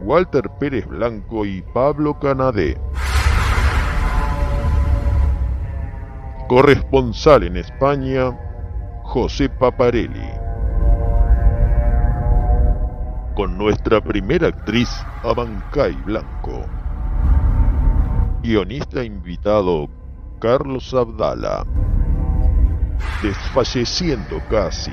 Walter Pérez Blanco y Pablo Canadé. Corresponsal en España José Paparelli. Con nuestra primera actriz Abancay Blanco guionista invitado Carlos Abdala, desfalleciendo casi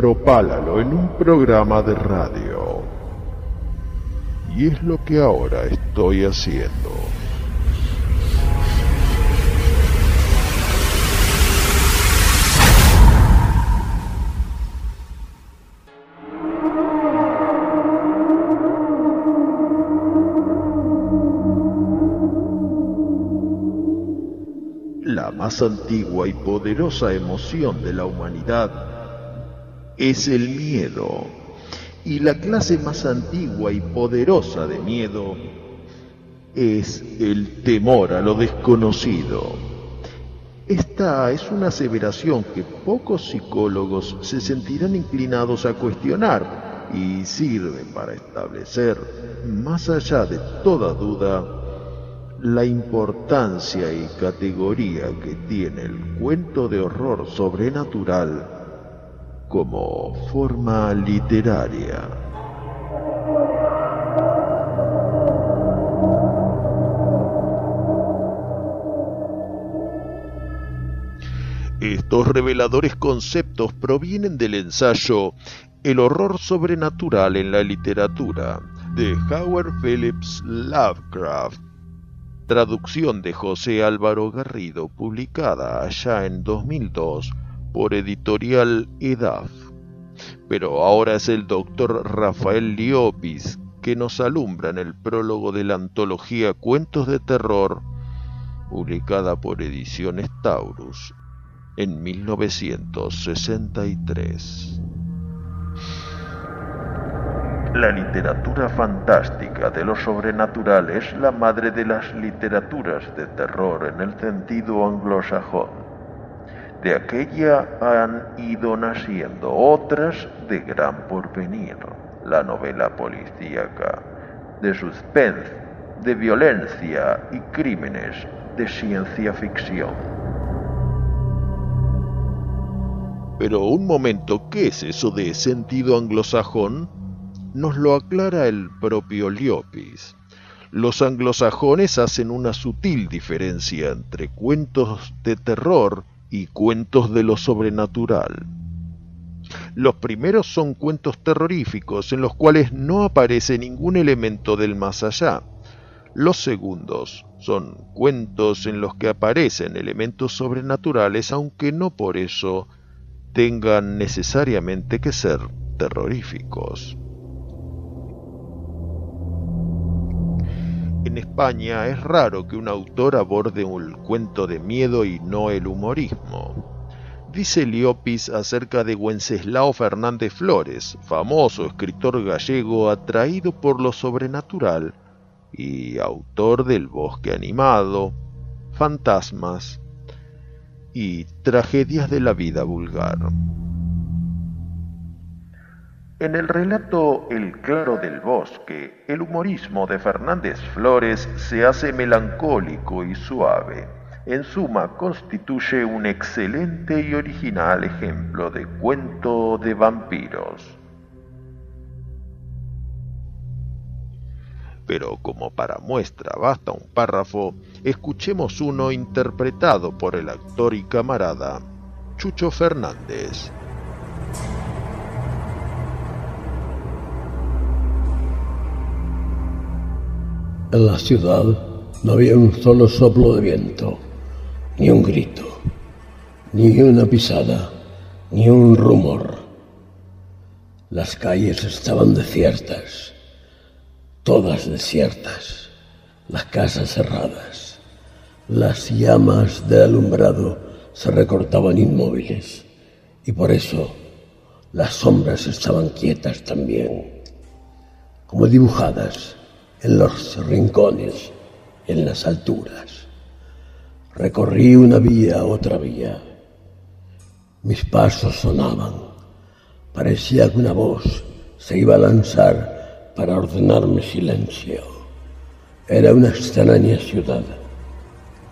propálalo en un programa de radio. Y es lo que ahora estoy haciendo. más antigua y poderosa emoción de la humanidad es el miedo. Y la clase más antigua y poderosa de miedo es el temor a lo desconocido. Esta es una aseveración que pocos psicólogos se sentirán inclinados a cuestionar y sirve para establecer, más allá de toda duda, la importancia y categoría que tiene el cuento de horror sobrenatural como forma literaria. Estos reveladores conceptos provienen del ensayo El horror sobrenatural en la literatura de Howard Phillips Lovecraft traducción de José Álvaro Garrido, publicada allá en 2002 por editorial EDAF. Pero ahora es el doctor Rafael Liopis que nos alumbra en el prólogo de la antología Cuentos de Terror, publicada por Ediciones Taurus en 1963. La literatura fantástica de lo sobrenatural es la madre de las literaturas de terror en el sentido anglosajón. De aquella han ido naciendo otras de gran porvenir. La novela policíaca, de suspense, de violencia y crímenes, de ciencia ficción. Pero un momento, ¿qué es eso de sentido anglosajón? nos lo aclara el propio Liopis. Los anglosajones hacen una sutil diferencia entre cuentos de terror y cuentos de lo sobrenatural. Los primeros son cuentos terroríficos en los cuales no aparece ningún elemento del más allá. Los segundos son cuentos en los que aparecen elementos sobrenaturales aunque no por eso tengan necesariamente que ser terroríficos. En España es raro que un autor aborde un cuento de miedo y no el humorismo. Dice Liopis acerca de Wenceslao Fernández Flores, famoso escritor gallego atraído por lo sobrenatural y autor del Bosque Animado, Fantasmas y tragedias de la vida vulgar. En el relato El claro del bosque, el humorismo de Fernández Flores se hace melancólico y suave. En suma, constituye un excelente y original ejemplo de cuento de vampiros. Pero como para muestra basta un párrafo, escuchemos uno interpretado por el actor y camarada Chucho Fernández. En la ciudad no había un solo soplo de viento, ni un grito, ni una pisada, ni un rumor. Las calles estaban desiertas, todas desiertas, las casas cerradas. Las llamas del alumbrado se recortaban inmóviles y por eso las sombras estaban quietas también, como dibujadas en los rincones, en las alturas. Recorrí una vía, otra vía. Mis pasos sonaban. Parecía que una voz se iba a lanzar para ordenarme silencio. Era una extraña ciudad.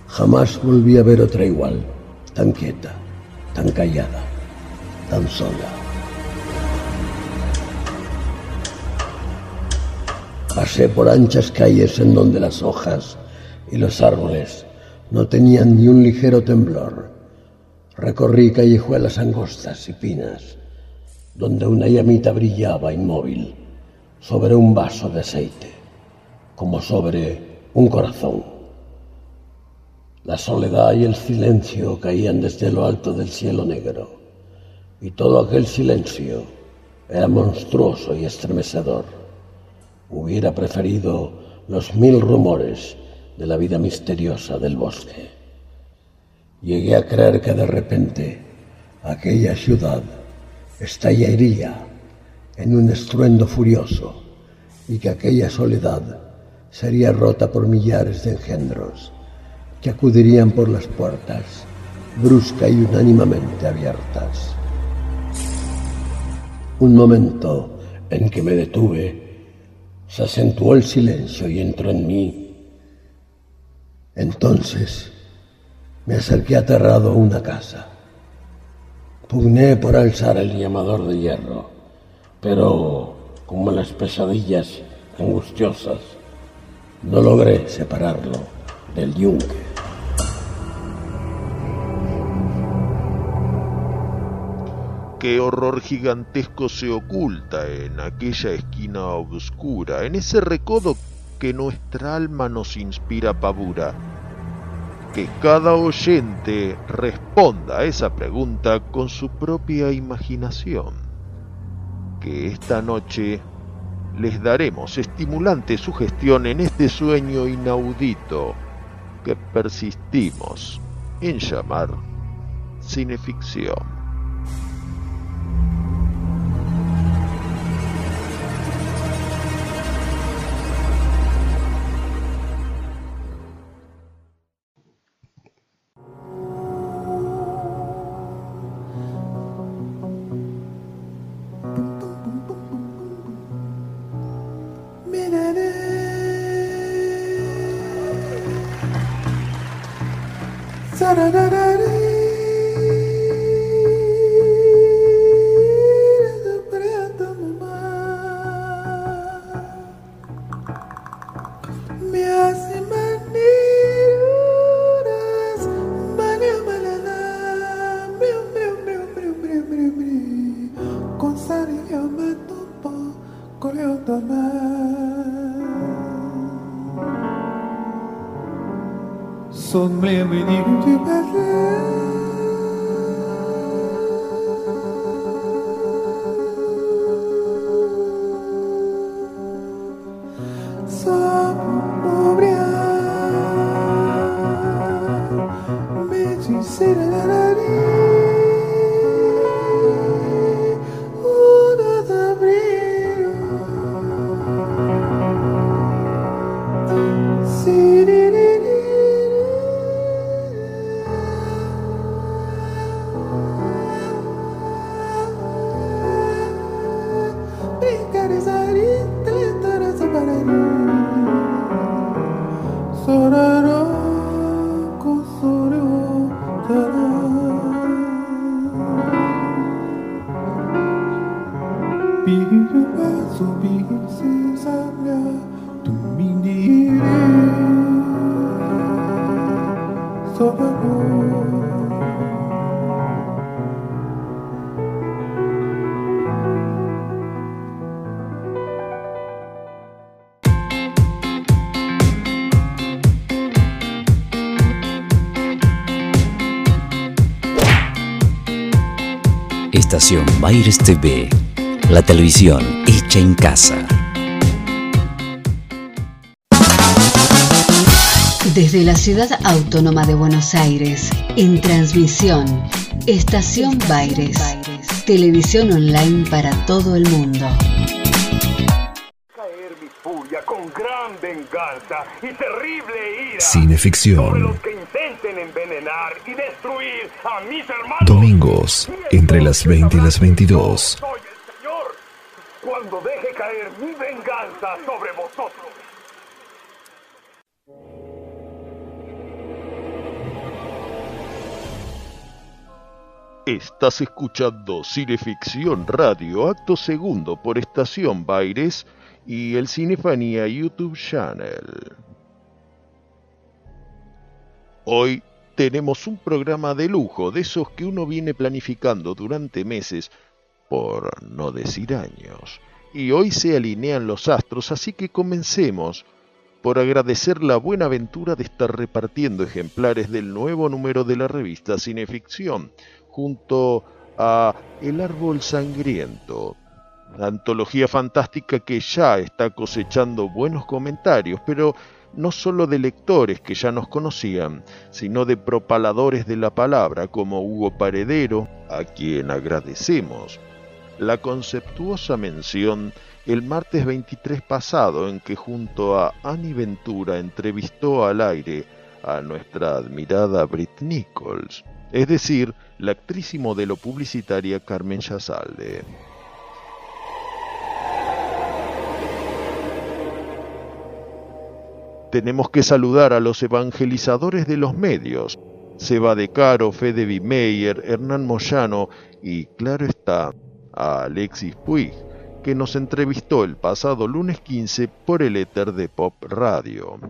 Jamás volví a ver otra igual, tan quieta, tan callada, tan sola. Pasé por anchas calles en donde las hojas y los árboles no tenían ni un ligero temblor. Recorrí callejuelas angostas y pinas, donde una llamita brillaba inmóvil sobre un vaso de aceite, como sobre un corazón. La soledad y el silencio caían desde lo alto del cielo negro, y todo aquel silencio era monstruoso y estremecedor. Hubiera preferido los mil rumores de la vida misteriosa del bosque. Llegué a creer que de repente aquella ciudad estallaría en un estruendo furioso y que aquella soledad sería rota por millares de engendros que acudirían por las puertas, brusca y unánimamente abiertas. Un momento en que me detuve se acentuó el silencio y entró en mí. Entonces me acerqué aterrado a una casa. Pugné por alzar el llamador de hierro, pero como las pesadillas angustiosas, no logré separarlo del yunque. Qué horror gigantesco se oculta en aquella esquina oscura, en ese recodo que nuestra alma nos inspira pavura. Que cada oyente responda a esa pregunta con su propia imaginación. Que esta noche les daremos estimulante sugestión en este sueño inaudito que persistimos en llamar cineficción. ララララ Baires TV, la televisión hecha en casa. Desde la ciudad autónoma de Buenos Aires, en transmisión, Estación Baires, televisión online para todo el mundo. Venganza y terrible ira Cineficción. sobre los que intenten envenenar y destruir a mis hermanos. Domingos, entre las 20 y las 22. Soy el Señor cuando deje caer mi venganza sobre vosotros. Estás escuchando Cineficción Radio, acto segundo por Estación Baires y el Cinefanía YouTube Channel. Hoy tenemos un programa de lujo, de esos que uno viene planificando durante meses, por no decir años. Y hoy se alinean los astros, así que comencemos por agradecer la buena aventura de estar repartiendo ejemplares del nuevo número de la revista Cineficción, junto a El Árbol Sangriento, antología fantástica que ya está cosechando buenos comentarios, pero no solo de lectores que ya nos conocían, sino de propaladores de la palabra como Hugo Paredero, a quien agradecemos la conceptuosa mención el martes 23 pasado en que junto a Annie Ventura entrevistó al aire a nuestra admirada Brit Nichols, es decir, la actriz y modelo publicitaria Carmen Yazalde. Tenemos que saludar a los evangelizadores de los medios, Seba de Caro, Fede Bimeyer, Hernán Moyano y, claro está, a Alexis Puig, que nos entrevistó el pasado lunes 15 por el éter de Pop Radio.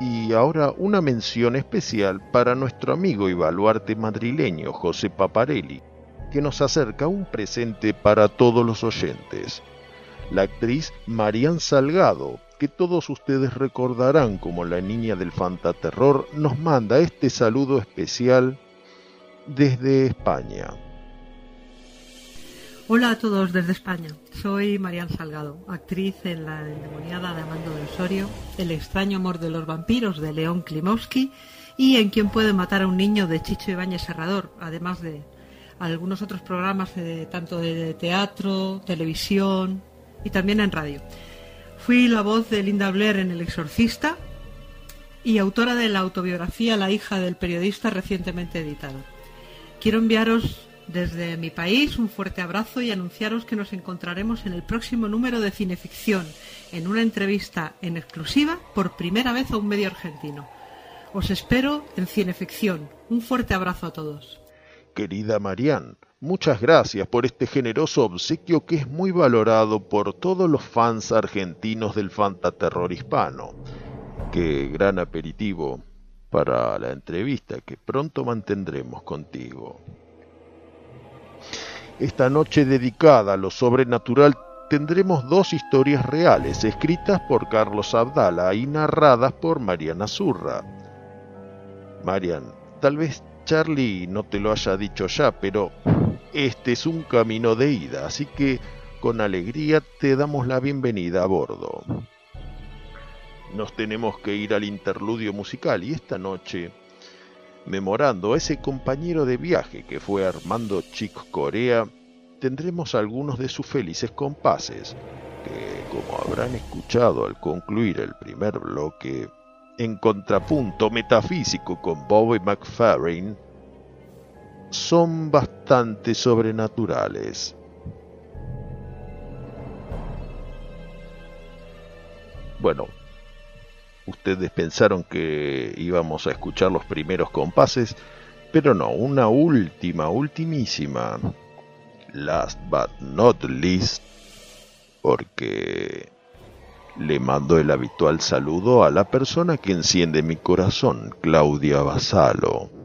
Y ahora una mención especial para nuestro amigo y baluarte madrileño José Paparelli, que nos acerca un presente para todos los oyentes. La actriz Marian Salgado, que todos ustedes recordarán como la niña del fantaterror, nos manda este saludo especial desde España. Hola a todos desde España. Soy Marian Salgado, actriz en la endemoniada de Amando del Osorio, El extraño amor de los vampiros de León Klimowski y En quien puede matar a un niño de Chicho Ibáñez Serrador, además de algunos otros programas de, tanto de teatro, televisión y también en radio. Fui la voz de Linda Blair en El Exorcista y autora de la autobiografía La hija del periodista recientemente editada. Quiero enviaros desde mi país un fuerte abrazo y anunciaros que nos encontraremos en el próximo número de Cineficción, en una entrevista en exclusiva por primera vez a un medio argentino. Os espero en Cineficción. Un fuerte abrazo a todos. Querida Marian, muchas gracias por este generoso obsequio que es muy valorado por todos los fans argentinos del fantaterror hispano. Qué gran aperitivo para la entrevista que pronto mantendremos contigo. Esta noche dedicada a lo sobrenatural tendremos dos historias reales escritas por Carlos Abdala y narradas por Mariana Zurra. Marian, tal vez Charlie no te lo haya dicho ya, pero este es un camino de ida, así que con alegría te damos la bienvenida a bordo. Nos tenemos que ir al interludio musical y esta noche, memorando a ese compañero de viaje que fue Armando Chick Corea, tendremos algunos de sus felices compases, que como habrán escuchado al concluir el primer bloque, en contrapunto metafísico con Bobby McFerrin, son bastante sobrenaturales. Bueno, ustedes pensaron que íbamos a escuchar los primeros compases, pero no, una última, ultimísima, last but not least, porque le mando el habitual saludo a la persona que enciende mi corazón, Claudia Basalo.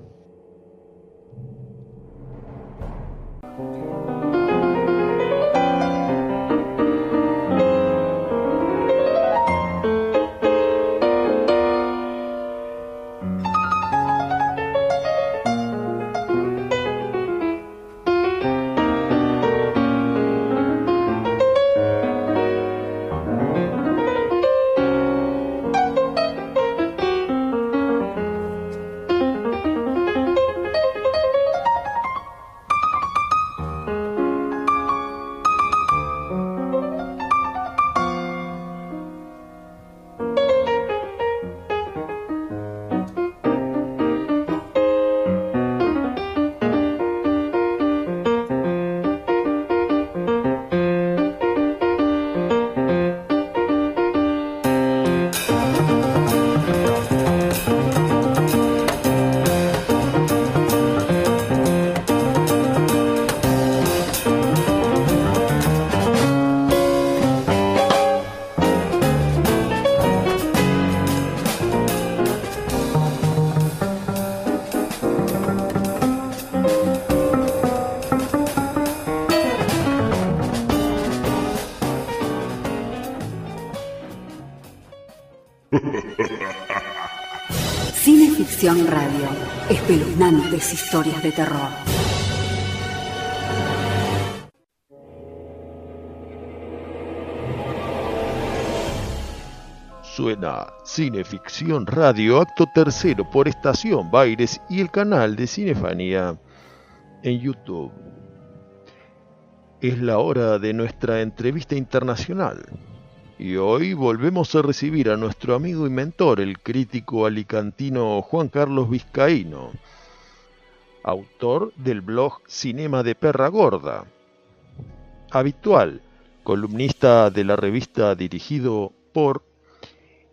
Radio, espeluznantes historias de terror. Suena Cineficción Radio, acto tercero por Estación Baires y el canal de Cinefanía en YouTube. Es la hora de nuestra entrevista internacional. Y hoy volvemos a recibir a nuestro amigo y mentor, el crítico alicantino Juan Carlos Vizcaíno, autor del blog Cinema de Perra Gorda, habitual, columnista de la revista dirigido por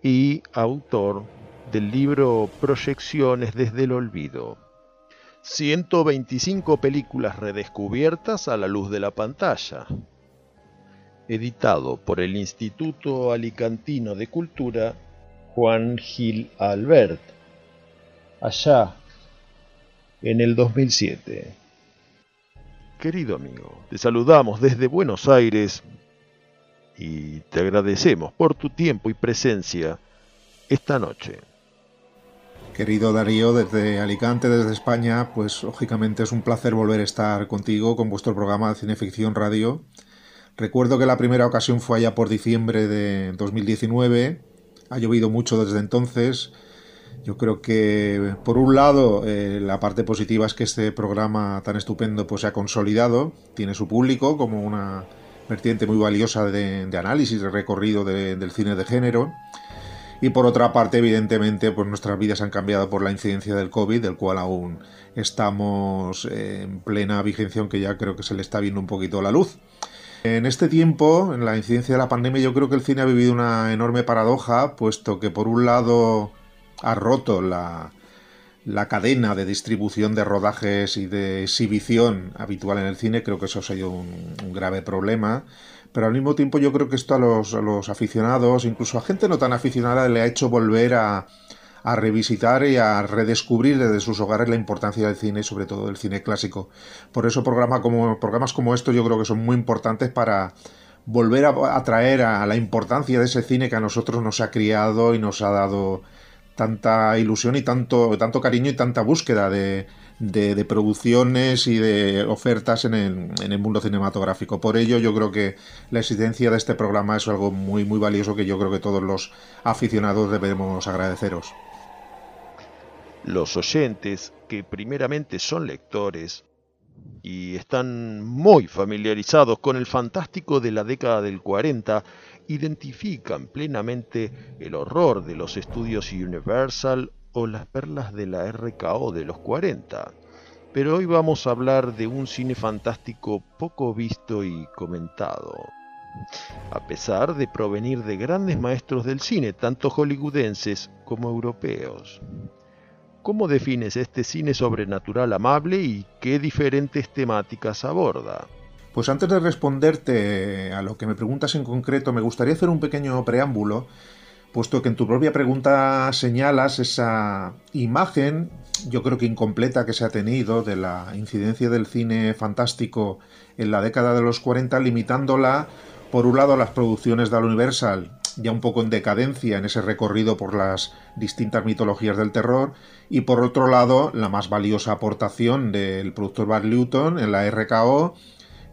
y autor del libro Proyecciones desde el Olvido. 125 películas redescubiertas a la luz de la pantalla editado por el Instituto Alicantino de Cultura Juan Gil Albert, allá en el 2007. Querido amigo, te saludamos desde Buenos Aires y te agradecemos por tu tiempo y presencia esta noche. Querido Darío, desde Alicante, desde España, pues lógicamente es un placer volver a estar contigo con vuestro programa de Cineficción Radio Recuerdo que la primera ocasión fue allá por diciembre de 2019. Ha llovido mucho desde entonces. Yo creo que, por un lado, eh, la parte positiva es que este programa tan estupendo pues, se ha consolidado, tiene su público como una vertiente muy valiosa de, análisis, de recorrido del cine de género. Y por otra parte, evidentemente, pues nuestras vidas han cambiado por la incidencia del COVID, del cual aún estamos en plena vigencia, aunque ya creo que se le está viendo un poquito la luz. En este tiempo, en la incidencia de la pandemia, yo creo que el cine ha vivido una enorme paradoja, puesto que por un lado ha roto la, cadena de distribución de rodajes y de exhibición habitual en el cine, creo que eso ha sido un, grave problema, pero al mismo tiempo yo creo que esto a los, a los aficionados, incluso a gente no tan aficionada, le ha hecho volver a, a revisitar y a redescubrir desde sus hogares la importancia del cine sobre todo del cine clásico. Por eso como, programas como estos yo creo que son muy importantes para volver a atraer a la importancia de ese cine que a nosotros nos ha criado y nos ha dado tanta ilusión y tanto, tanto cariño y tanta búsqueda de, de, producciones y de ofertas en el, en el, mundo cinematográfico. Por ello, yo creo que la existencia de este programa es algo muy, muy valioso que yo creo que todos los aficionados debemos agradeceros los oyentes, que primeramente son lectores y están muy familiarizados con el fantástico de la década del 40, identifican plenamente el horror de los estudios Universal o las perlas de la RKO de los 40. Pero hoy vamos a hablar de un cine fantástico poco visto y comentado. a pesar de provenir de grandes maestros del cine, tanto hollywoodenses como europeos. ¿Cómo defines este cine sobrenatural amable y qué diferentes temáticas aborda? Pues antes de responderte a lo que me preguntas en concreto, me gustaría hacer un pequeño preámbulo, puesto que en tu propia pregunta señalas esa imagen, yo creo que incompleta, que se ha tenido de la incidencia del cine fantástico en la década de los 40, limitándola, por un lado, a las producciones de la Universal, ya un poco en decadencia en ese recorrido por las distintas mitologías del terror, y por otro lado, la más valiosa aportación del productor Bart Luton en la RKO,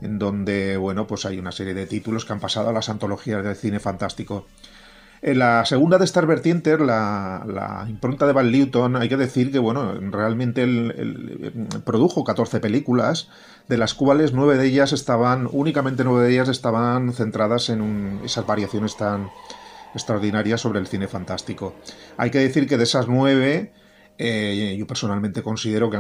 en donde, bueno, pues hay una serie de títulos que han pasado a las antologías del cine fantástico. En la segunda de estas vertientes, la, impronta de Van Newton, hay que decir que, bueno, realmente él, produjo 14 películas, de las cuales nueve de ellas estaban, únicamente nueve de ellas estaban centradas en esas variaciones tan extraordinarias sobre el cine fantástico. Hay que decir que de esas nueve, eh, yo personalmente considero que,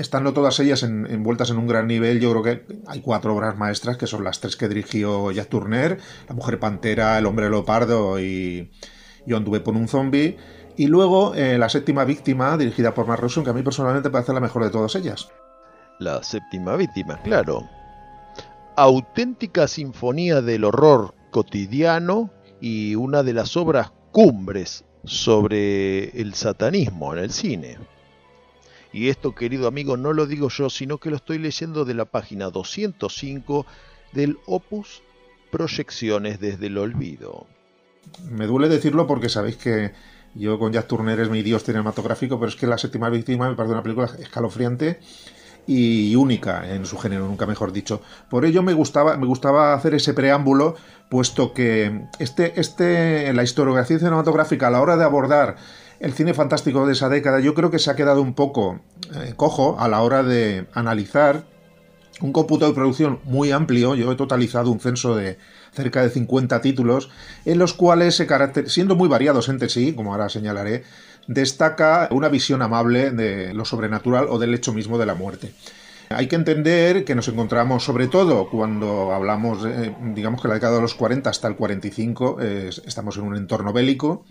estando todas ellas envueltas en un gran nivel, yo creo que hay cuatro obras maestras, que son las tres que dirigió Jack Turner, La Mujer Pantera, El Hombre Leopardo y Yo anduve por un zombie. Y luego eh, La Séptima Víctima, dirigida por Mark Russell, que a mí personalmente parece la mejor de todas ellas. La Séptima Víctima, claro. Auténtica sinfonía del horror cotidiano y una de las obras cumbres sobre el satanismo en el cine. Y esto, querido amigo, no lo digo yo, sino que lo estoy leyendo de la página 205 del Opus Proyecciones desde el Olvido. Me duele decirlo porque sabéis que yo con Jack Turner es mi dios cinematográfico, pero es que La séptima víctima me parece una película escalofriante y única en su género, nunca mejor dicho. Por ello me gustaba, me gustaba hacer ese preámbulo, puesto que este, este, la historiografía cinematográfica a la hora de abordar el cine fantástico de esa década, yo creo que se ha quedado un poco eh, cojo a la hora de analizar un cómputo de producción muy amplio. Yo he totalizado un censo de cerca de 50 títulos, en los cuales, se siendo muy variados entre sí, como ahora señalaré, destaca una visión amable de lo sobrenatural o del hecho mismo de la muerte. Hay que entender que nos encontramos, sobre todo cuando hablamos, digamos que la década de los 40 hasta el 45, estamos en un entorno bélico,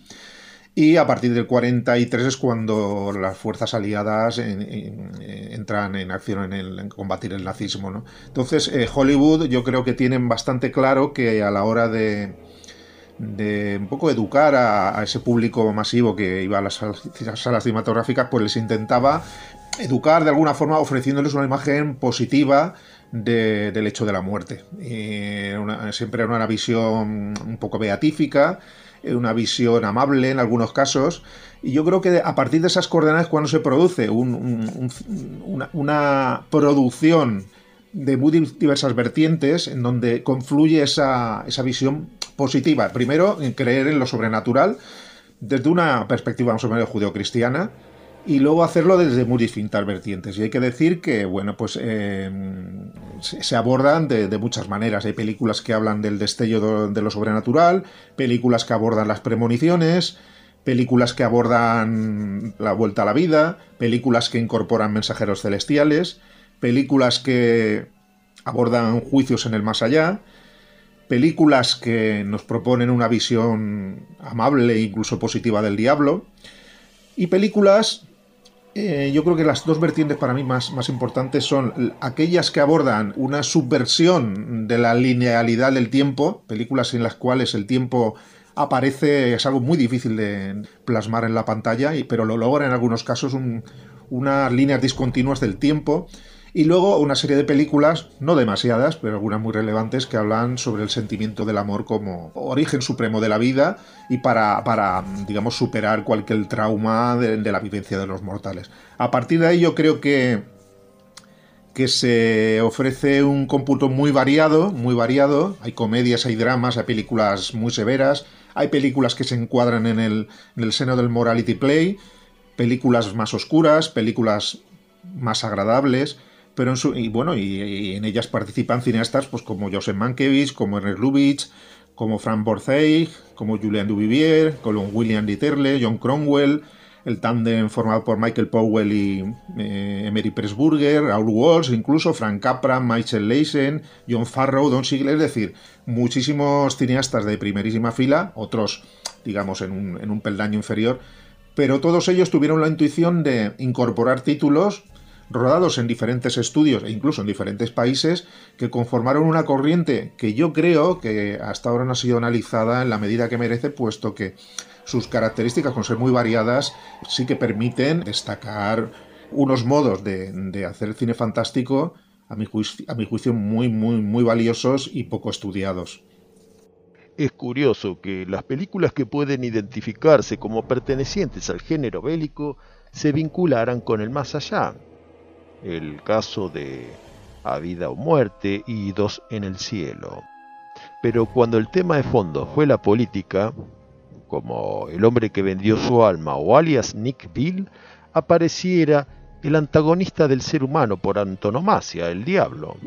y a partir del 43 es cuando las fuerzas aliadas entran en acción en, combatir el nazismo. Entonces, eh, Hollywood yo creo que tienen bastante claro que a la hora de, de un poco educar a, ese público masivo que iba a las salas, cinematográficas, pues les intentaba educar de alguna forma ofreciéndoles una imagen positiva del hecho de la muerte. siempre era una visión un poco beatífica, una visión amable en algunos casos, y yo creo que a partir de esas coordenadas cuando se produce una, una producción de muy diversas vertientes en donde confluye esa, esa visión positiva. Primero, en creer en lo sobrenatural desde una perspectiva más o menos judeocristiana y luego hacerlo desde muy distintas vertientes. Y hay que decir que, bueno, pues eh, se abordan de, muchas maneras. Hay películas que hablan del destello de lo sobrenatural, películas que abordan las premoniciones, películas que abordan la vuelta a la vida, películas que incorporan mensajeros celestiales, películas que abordan juicios en el más allá, películas que nos proponen una visión amable e incluso positiva del diablo, y películas, eh, yo creo que las dos vertientes para mí más, más importantes son aquellas que abordan una subversión de la linealidad del tiempo, películas en las cuales el tiempo aparece, es algo muy difícil de plasmar en la pantalla, pero lo logra en algunos casos unas líneas discontinuas del tiempo y luego una serie de películas, no demasiadas, pero algunas muy relevantes, que hablan sobre el sentimiento del amor como origen supremo de la vida y para, para digamos, superar cualquier trauma de, la vivencia de los mortales. A partir de ahí yo creo que, que se ofrece un cómputo muy variado, muy variado. Hay comedias, hay dramas, hay películas muy severas, hay películas que se encuadran en el, en el seno del morality play, películas más oscuras, películas más agradables pero en su, y bueno, y, en ellas participan cineastas pues como Joseph Mankiewicz, como Ernest Lubitsch, como Frank Borzeig, como Julian Duvivier, como William Dieterle, John Cromwell, el tándem formado por Michael Powell y eh, Emery Pressburger, Raúl Walsh, incluso Frank Capra, Michael Leisen, John Farrow, Don Siegler, es decir, muchísimos cineastas de primerísima fila, otros, digamos, en un, en un peldaño inferior, pero todos ellos tuvieron la intuición de incorporar títulos rodados en diferentes estudios e incluso en diferentes países que conformaron una corriente que yo creo que hasta ahora no ha sido analizada en la medida que merece, puesto que sus características, con ser muy variadas, sí que permiten destacar unos modos de, hacer cine fantástico, a mi, juicio, a mi juicio, muy, muy, muy valiosos y poco estudiados. Es curioso que las películas que pueden identificarse como pertenecientes al género bélico se vincularan con el más allá. El caso de A vida o muerte y Dos en el cielo. Pero cuando el tema de fondo fue la política, como El hombre que vendió su alma o alias Nick Bill, apareciera el antagonista del ser humano por antonomasia, el diablo.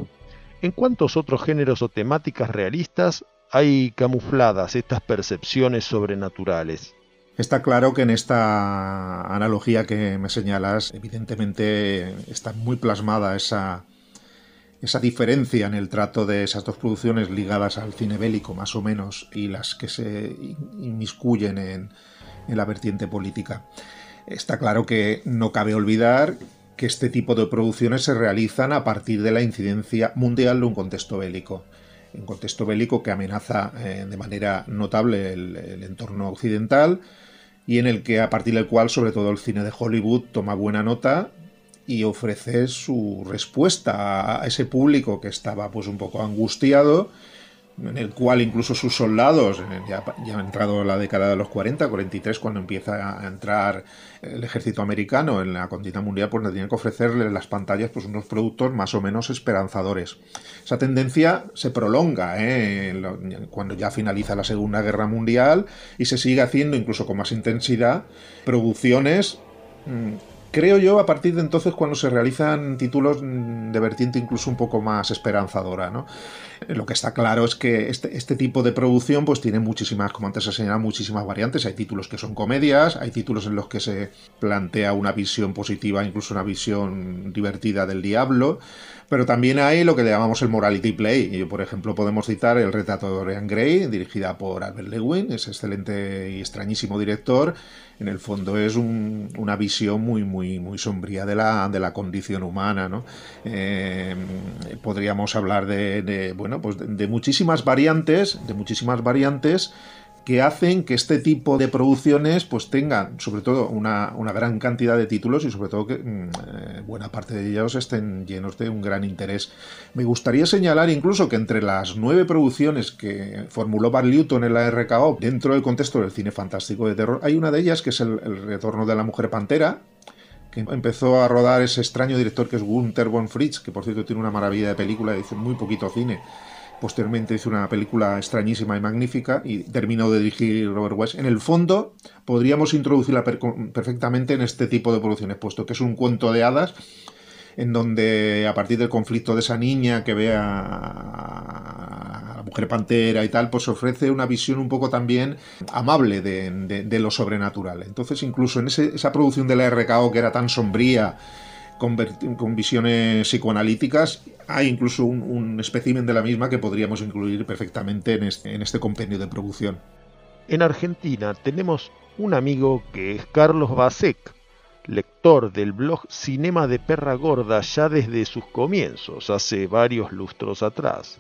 ¿En cuántos otros géneros o temáticas realistas hay camufladas estas percepciones sobrenaturales? Está claro que en esta analogía que me señalas, evidentemente está muy plasmada esa, esa diferencia en el trato de esas dos producciones ligadas al cine bélico, más o menos, y las que se inmiscuyen en, la vertiente política. Está claro que no cabe olvidar que este tipo de producciones se realizan a partir de la incidencia mundial de un contexto bélico. Un contexto bélico que amenaza eh, de manera notable el, entorno occidental y en el que a partir del cual sobre todo el cine de Hollywood toma buena nota y ofrece su respuesta a ese público que estaba pues un poco angustiado en el cual incluso sus soldados, eh, ya, ya, ha entrado la década de los 40, 43, cuando empieza a entrar el ejército americano en la contienda mundial, pues tienen que ofrecerle las pantallas pues unos productos más o menos esperanzadores. Esa tendencia se prolonga ¿eh? cuando ya finaliza la Segunda Guerra Mundial y se sigue haciendo incluso con más intensidad producciones mm, Creo yo a partir de entonces cuando se realizan títulos de vertiente incluso un poco más esperanzadora, ¿no? Lo que está claro es que este, este, tipo de producción pues tiene muchísimas, como antes se señalado, muchísimas variantes. Hay títulos que son comedias, hay títulos en los que se plantea una visión positiva, incluso una visión divertida del diablo, pero también hay lo que le llamamos el morality play. Y, por ejemplo, podemos citar El retrato de Dorian Gray, dirigida por Albert Lewin, es excelente y extrañísimo director. En el fondo es una visión muy, muy, muy sombría de la, de la condición humana. ¿no? Eh, podríamos hablar de, bueno, pues de muchísimas variantes, de muchísimas variantes que hacen que este tipo de producciones pues tengan sobre todo una, gran cantidad de títulos y sobre todo que mm, eh, buena parte de ellos estén llenos de un gran interés. Me gustaría señalar incluso que entre las nueve producciones que formuló Newton en la RKO dentro del contexto del cine fantástico de terror, hay una de ellas que es el, retorno de la mujer pantera, que empezó a rodar ese extraño director que es Gunther von Fritz, que por cierto tiene una maravilla de película, dice muy poquito cine Posteriormente hizo una película extrañísima y magnífica y terminó de dirigir Robert West. En el fondo, podríamos introducirla perfectamente en este tipo de producciones, puesto que es un cuento de hadas en donde a partir del conflicto de esa niña que ve a, la mujer pantera y tal, pues ofrece una visión un poco también amable de, lo sobrenatural. Entonces, incluso en esa producción de la RKO que era tan sombría, con, visiones psicoanalíticas. Hay incluso un, un espécimen de la misma que podríamos incluir perfectamente en este, en este compendio de producción. En Argentina tenemos un amigo que es Carlos Basek, lector del blog Cinema de Perra Gorda ya desde sus comienzos, hace varios lustros atrás.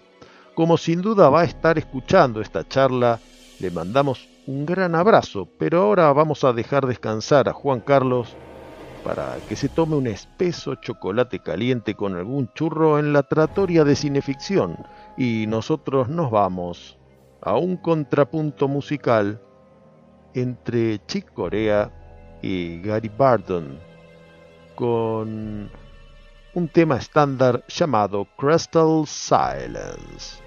Como sin duda va a estar escuchando esta charla, le mandamos un gran abrazo, pero ahora vamos a dejar descansar a Juan Carlos para que se tome un espeso chocolate caliente con algún churro en la tratoria de cineficción y nosotros nos vamos a un contrapunto musical entre Chick Corea y Gary Barton con un tema estándar llamado Crystal Silence.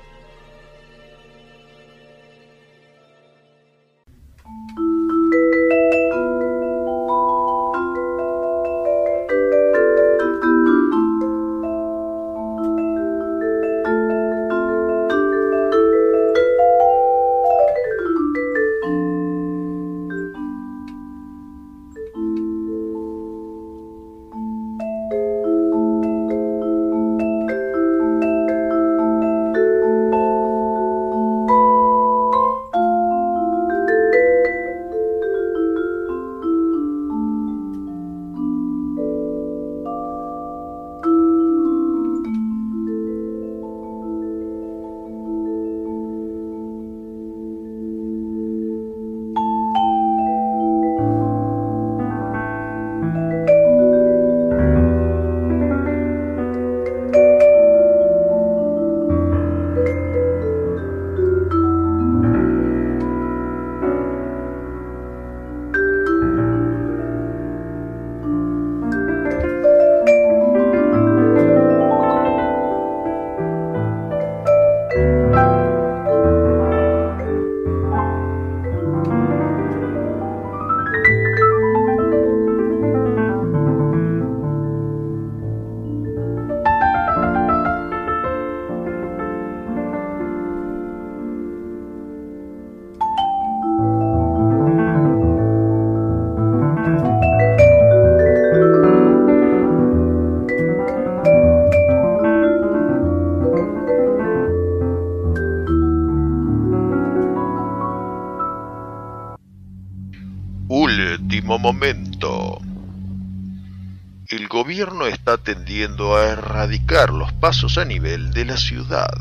El gobierno está tendiendo a erradicar los pasos a nivel de la ciudad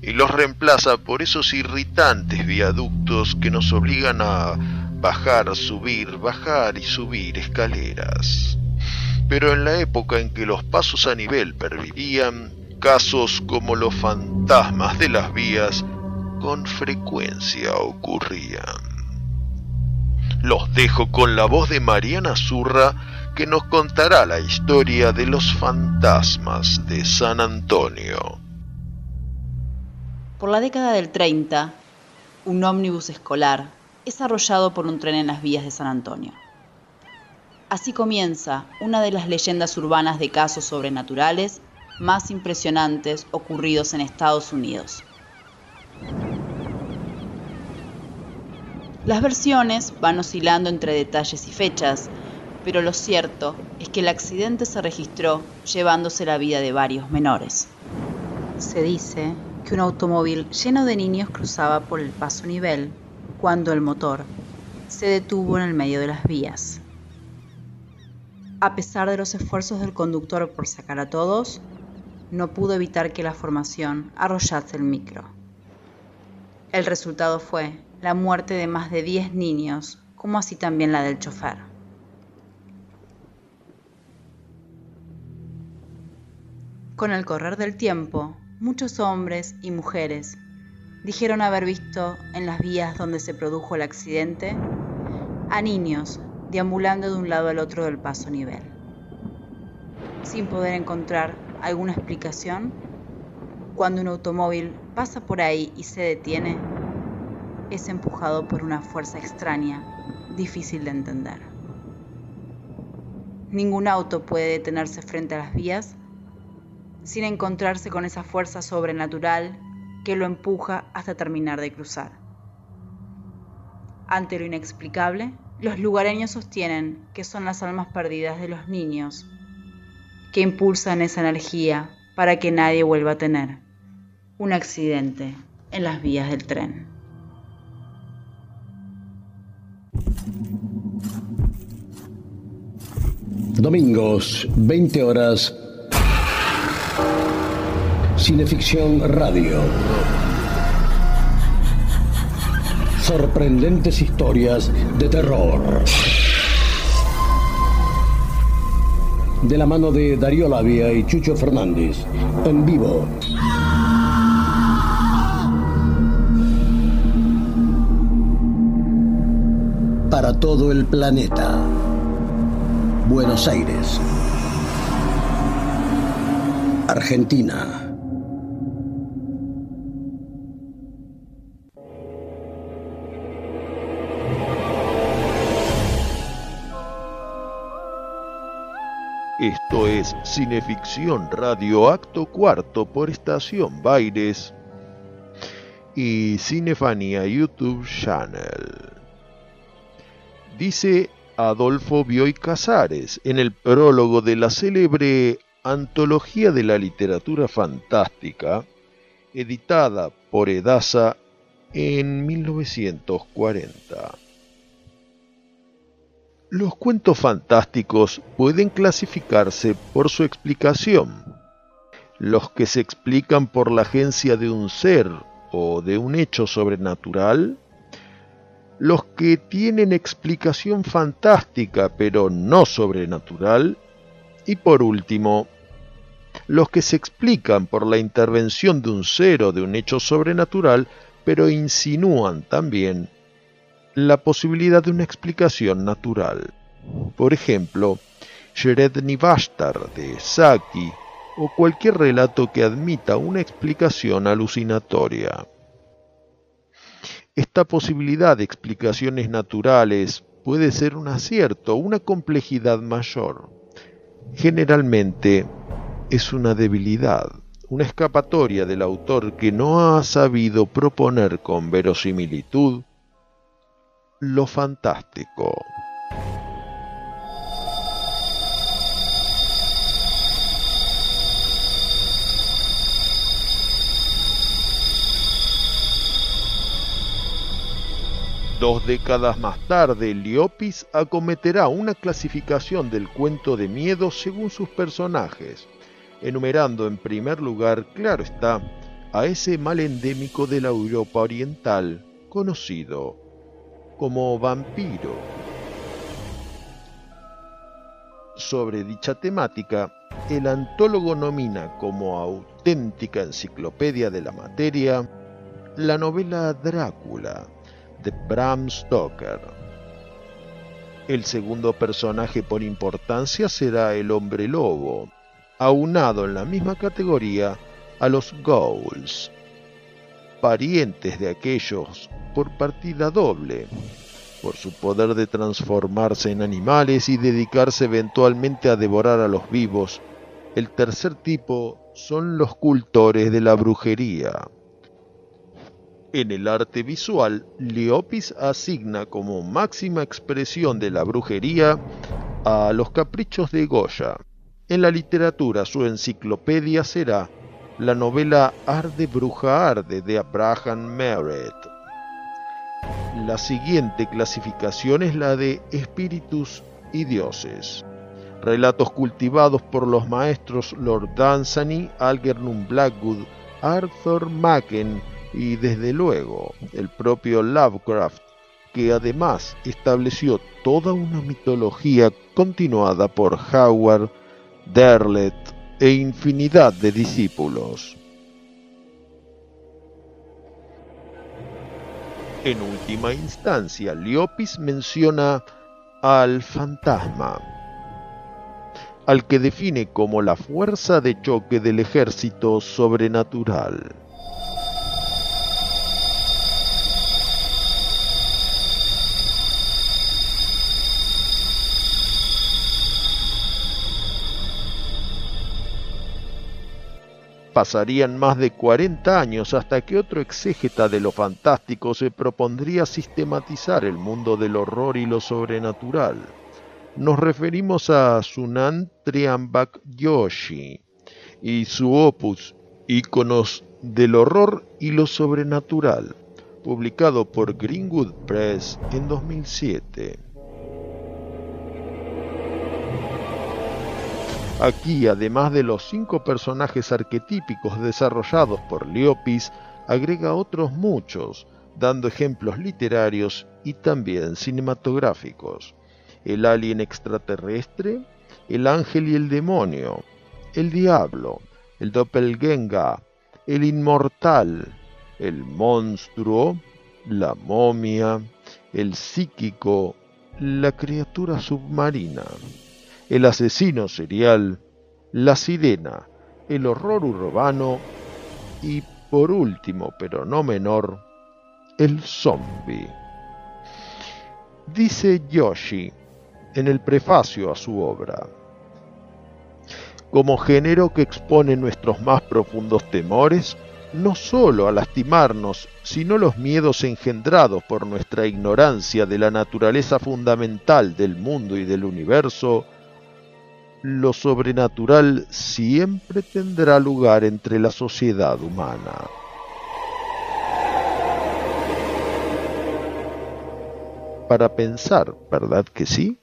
y los reemplaza por esos irritantes viaductos que nos obligan a bajar, subir, bajar y subir escaleras. Pero en la época en que los pasos a nivel pervivían, casos como los fantasmas de las vías con frecuencia ocurrían. Los dejo con la voz de Mariana Zurra que nos contará la historia de los fantasmas de San Antonio. Por la década del 30, un ómnibus escolar es arrollado por un tren en las vías de San Antonio. Así comienza una de las leyendas urbanas de casos sobrenaturales más impresionantes ocurridos en Estados Unidos. Las versiones van oscilando entre detalles y fechas, pero lo cierto es que el accidente se registró llevándose la vida de varios menores. Se dice que un automóvil lleno de niños cruzaba por el paso nivel cuando el motor se detuvo en el medio de las vías. A pesar de los esfuerzos del conductor por sacar a todos, no pudo evitar que la formación arrollase el micro. El resultado fue la muerte de más de 10 niños, como así también la del chofer. Con el correr del tiempo, muchos hombres y mujeres dijeron haber visto en las vías donde se produjo el accidente a niños deambulando de un lado al otro del paso nivel. Sin poder encontrar alguna explicación, cuando un automóvil pasa por ahí y se detiene, es empujado por una fuerza extraña, difícil de entender. Ningún auto puede detenerse frente a las vías sin encontrarse con esa fuerza sobrenatural que lo empuja hasta terminar de cruzar. Ante lo inexplicable, los lugareños sostienen que son las almas perdidas de los niños que impulsan esa energía para que nadie vuelva a tener un accidente en las vías del tren. Domingos, 20 horas. Cineficción Radio. Sorprendentes historias de terror. De la mano de Darío Labia y Chucho Fernández. En vivo. Para todo el planeta. Buenos Aires. Argentina. Esto es Cineficción Radio Acto Cuarto por Estación Baires y Cinefania YouTube Channel. Dice Adolfo Bioy Casares en el prólogo de la célebre Antología de la Literatura Fantástica, editada por Edasa en 1940. Los cuentos fantásticos pueden clasificarse por su explicación. Los que se explican por la agencia de un ser o de un hecho sobrenatural. Los que tienen explicación fantástica pero no sobrenatural. Y por último, los que se explican por la intervención de un ser o de un hecho sobrenatural pero insinúan también la posibilidad de una explicación natural. Por ejemplo, Sheredni Vashtar de Saki o cualquier relato que admita una explicación alucinatoria. Esta posibilidad de explicaciones naturales puede ser un acierto una complejidad mayor. Generalmente es una debilidad, una escapatoria del autor que no ha sabido proponer con verosimilitud lo fantástico. Dos décadas más tarde, Liopis acometerá una clasificación del cuento de miedo según sus personajes, enumerando en primer lugar, claro está, a ese mal endémico de la Europa Oriental, conocido como vampiro. Sobre dicha temática, el antólogo nomina como auténtica enciclopedia de la materia la novela Drácula de Bram Stoker. El segundo personaje por importancia será el hombre lobo, aunado en la misma categoría a los ghouls, parientes de aquellos por partida doble, por su poder de transformarse en animales y dedicarse eventualmente a devorar a los vivos. El tercer tipo son los cultores de la brujería. En el arte visual, Leopis asigna como máxima expresión de la brujería a los caprichos de Goya. En la literatura su enciclopedia será la novela Arde Bruja Arde de Abraham Merritt. La siguiente clasificación es la de espíritus y dioses. Relatos cultivados por los maestros Lord Dunsany, Algernon Blackwood, Arthur Machen y desde luego el propio Lovecraft, que además estableció toda una mitología continuada por Howard, Derlet e infinidad de discípulos. En última instancia, Liopis menciona al fantasma, al que define como la fuerza de choque del ejército sobrenatural. Pasarían más de 40 años hasta que otro exégeta de lo fantástico se propondría sistematizar el mundo del horror y lo sobrenatural. Nos referimos a Sunan Triambak Yoshi y su opus Íconos del horror y lo sobrenatural, publicado por Greenwood Press en 2007. Aquí, además de los cinco personajes arquetípicos desarrollados por Leopis, agrega otros muchos, dando ejemplos literarios y también cinematográficos. El alien extraterrestre, el ángel y el demonio, el diablo, el doppelganger, el inmortal, el monstruo, la momia, el psíquico, la criatura submarina el asesino serial, la sirena, el horror urbano y, por último, pero no menor, el zombie. Dice Yoshi en el prefacio a su obra, como género que expone nuestros más profundos temores, no sólo a lastimarnos, sino los miedos engendrados por nuestra ignorancia de la naturaleza fundamental del mundo y del universo, lo sobrenatural siempre tendrá lugar entre la sociedad humana. Para pensar, ¿verdad que sí?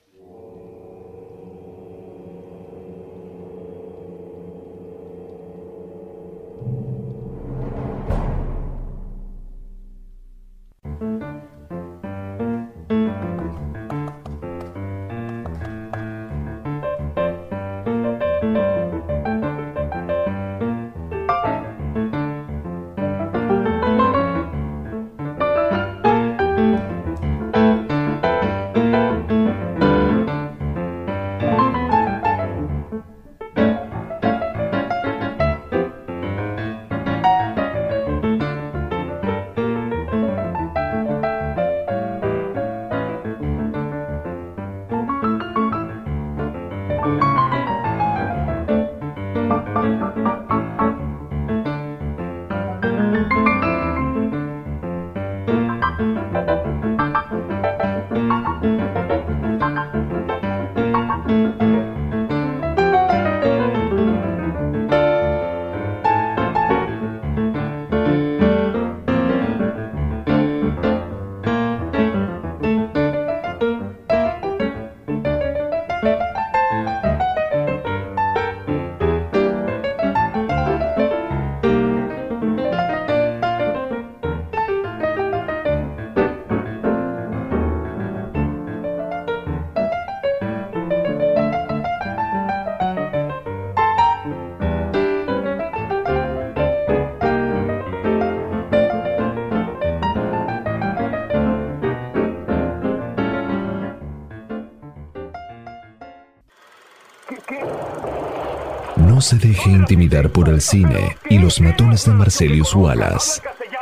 Se deje intimidar por el cine y los matones de Marcelius Wallace.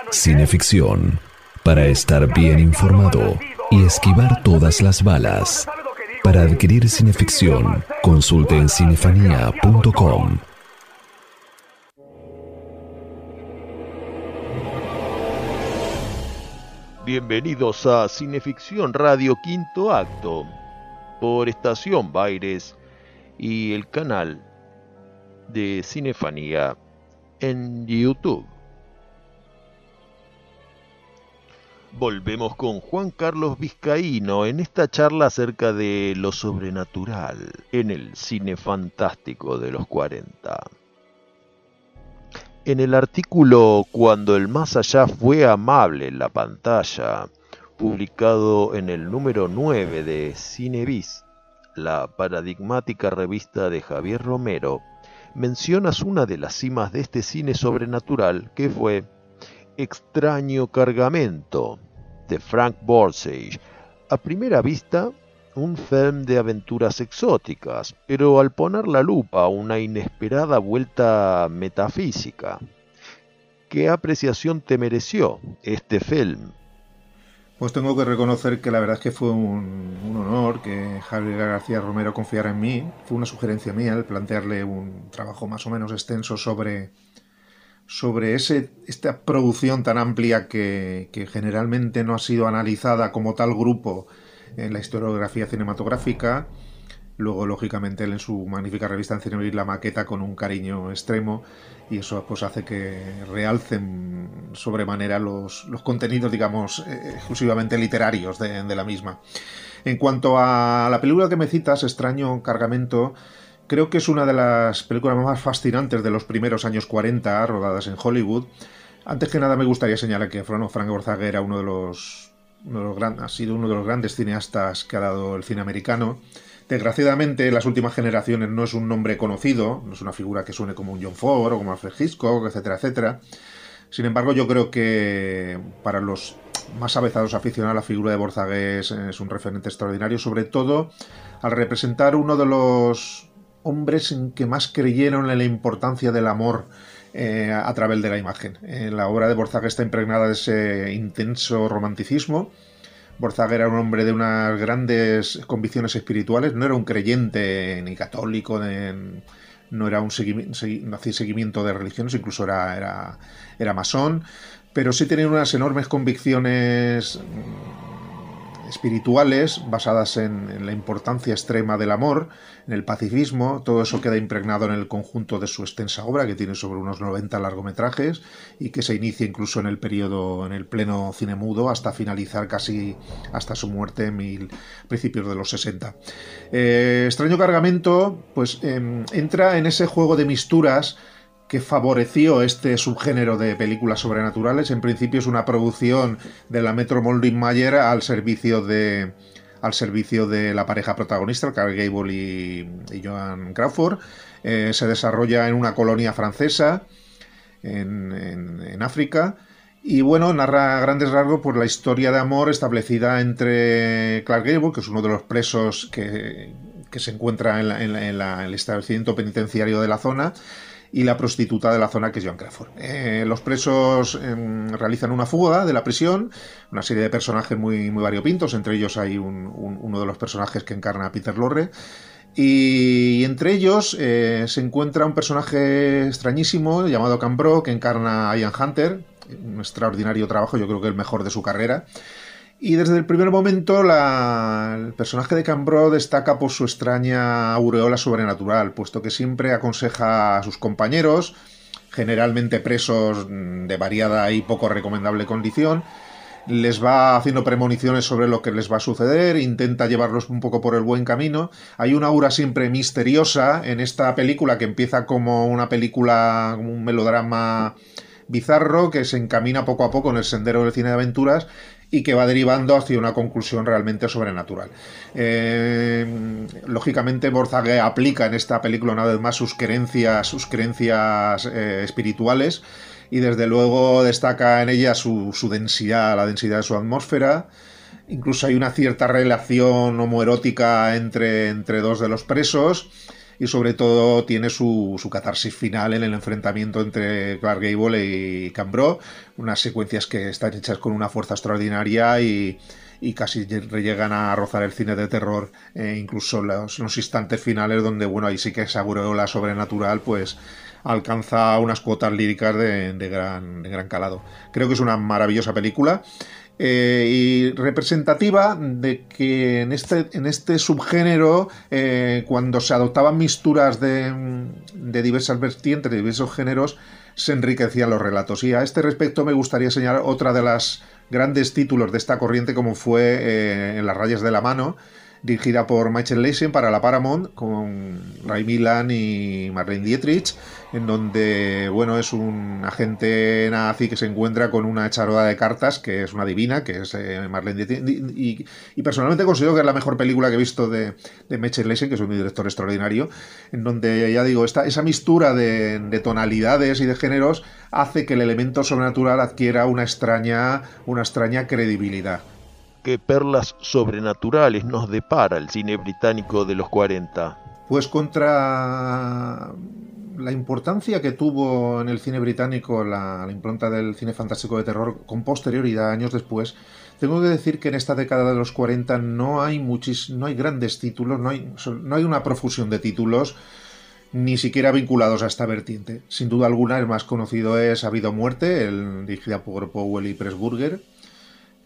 Cineficción. Para estar bien informado y esquivar todas las balas. Para adquirir cineficción, consulte en cinefanía.com. Bienvenidos a Cineficción Radio Quinto Acto por Estación Baires y el canal de Cinefanía en YouTube. Volvemos con Juan Carlos Vizcaíno en esta charla acerca de lo sobrenatural en el cine fantástico de los 40. En el artículo Cuando el más allá fue amable en la pantalla, publicado en el número 9 de Cinevis, la paradigmática revista de Javier Romero, mencionas una de las cimas de este cine sobrenatural que fue Extraño Cargamento de Frank Borsage. A primera vista, un film de aventuras exóticas, pero al poner la lupa una inesperada vuelta metafísica. ¿Qué apreciación te mereció este film? Pues tengo que reconocer que la verdad es que fue un, honor que Javier García Romero confiara en mí. Fue una sugerencia mía el plantearle un trabajo más o menos extenso sobre, sobre ese, esta producción tan amplia que, que generalmente no ha sido analizada como tal grupo en la historiografía cinematográfica. Luego, lógicamente, él en su magnífica revista en Cine la maqueta con un cariño extremo y eso pues hace que realcen sobremanera los, los contenidos, digamos, eh, exclusivamente literarios de, de, la misma. En cuanto a la película que me citas, Extraño Cargamento, creo que es una de las películas más fascinantes de los primeros años 40 rodadas en Hollywood. Antes que nada me gustaría señalar que Frank Borzaga era uno de los ha sido uno de los grandes cineastas que ha dado el cine americano. Desgraciadamente, en las últimas generaciones no es un nombre conocido, no es una figura que suene como un John Ford o como Alfred Hitchcock, etcétera, etcétera. Sin embargo, yo creo que para los más avezados aficionados, la figura de Borzagué es, un referente extraordinario, sobre todo al representar uno de los hombres en que más creyeron en la importancia del amor eh, a través de la imagen. Eh, la obra de Borzaga está impregnada de ese intenso romanticismo. Borzaga era un hombre de unas grandes convicciones espirituales, no era un creyente ni católico, no era un seguimiento, de religiones, incluso era, era, era masón, pero sí tenía unas enormes convicciones espirituales basadas en, la importancia extrema del amor, en el pacifismo, todo eso queda impregnado en el conjunto de su extensa obra, que tiene sobre unos 90 largometrajes y que se inicia incluso en el periodo, en el pleno cine mudo, hasta finalizar casi hasta su muerte en mil, principios de los 60. Eh, extraño Cargamento, pues em, entra en ese juego de misturas que favoreció este subgénero de películas sobrenaturales. En principio es una producción de la Metro Goldwyn Mayer al servicio de al servicio de la pareja protagonista, Carl Gable y, Joan Crawford. Eh, se desarrolla en una colonia francesa en, África. Y bueno, narra a grandes rasgos por la historia de amor establecida entre Clark Gable, que es uno de los presos que, se encuentra en, en el establecimiento penitenciario de la zona, y la prostituta de la zona que es Joan Crawford. Eh, los presos em, realizan una fuga de la prisión, una serie de personajes muy, muy variopintos, entre ellos hay uno de los personajes que encarna a Peter Lorre. Y entre ellos eh, se encuentra un personaje extrañísimo llamado Cambro que encarna a Ian Hunter, un extraordinario trabajo, yo creo que el mejor de su carrera. Y desde el primer momento el personaje de Cambro destaca por su extraña aureola sobrenatural, puesto que siempre aconseja a sus compañeros, generalmente presos de variada y poco recomendable condición, les va haciendo premoniciones sobre lo que les va a suceder, intenta llevarlos un poco por el buen camino. Hay una aura siempre misteriosa en esta película que empieza como una película, como un melodrama bizarro que se encamina poco a poco en el sendero del cine de aventuras y que va derivando hacia una conclusión realmente sobrenatural. Eh, lógicamente, Borzague aplica en esta película una vez más sus creencias, sus creencias eh, espirituales y desde luego destaca en ella su, densidad, la densidad de su atmósfera. Incluso hay una cierta relación homoerótica entre, entre dos de los presos. Y sobre todo tiene su, su, catarsis final en el enfrentamiento entre Clark Gable y Cambro, unas secuencias que están hechas con una fuerza extraordinaria y, y casi llegan a rozar el cine de terror, eh, incluso los, instantes finales donde, bueno, ahí sí que esa aureola sobrenatural, pues alcanza unas cuotas líricas de, de, gran, de gran calado. Creo que es una maravillosa película. Eh, y representativa de que en este, en este subgénero, eh, cuando se adoptaban misturas de, de, diversas vertientes, de diversos géneros, se enriquecían los relatos. Y a este respecto me gustaría señalar otra de las grandes títulos de esta corriente, como fue eh, En las rayas de la mano, dirigida por Michael Leisen para la Paramount, con Ray Milan y Marlene Dietrich, en donde, bueno, es un agente nazi que se encuentra con una echarada de cartas, que es una divina, que es eh, Marlene Dietrich, y, personalmente considero que es la mejor película que he visto de, de Michael Leisen, que es un director extraordinario, en donde, ya digo, esta, esa mistura de, de tonalidades y de géneros hace que el elemento sobrenatural adquiera una extraña, una extraña credibilidad qué perlas sobrenaturales nos depara el cine británico de los 40? Pues contra la importancia que tuvo en el cine británico la, impronta del cine fantástico de terror con posterioridad, años después, tengo que decir que en esta década de los 40 no hay, muchis, no hay grandes títulos, no hay, no hay una profusión de títulos ni siquiera vinculados a esta vertiente. Sin duda alguna, el más conocido es Habido Muerte, el dirigida por Powell y Pressburger,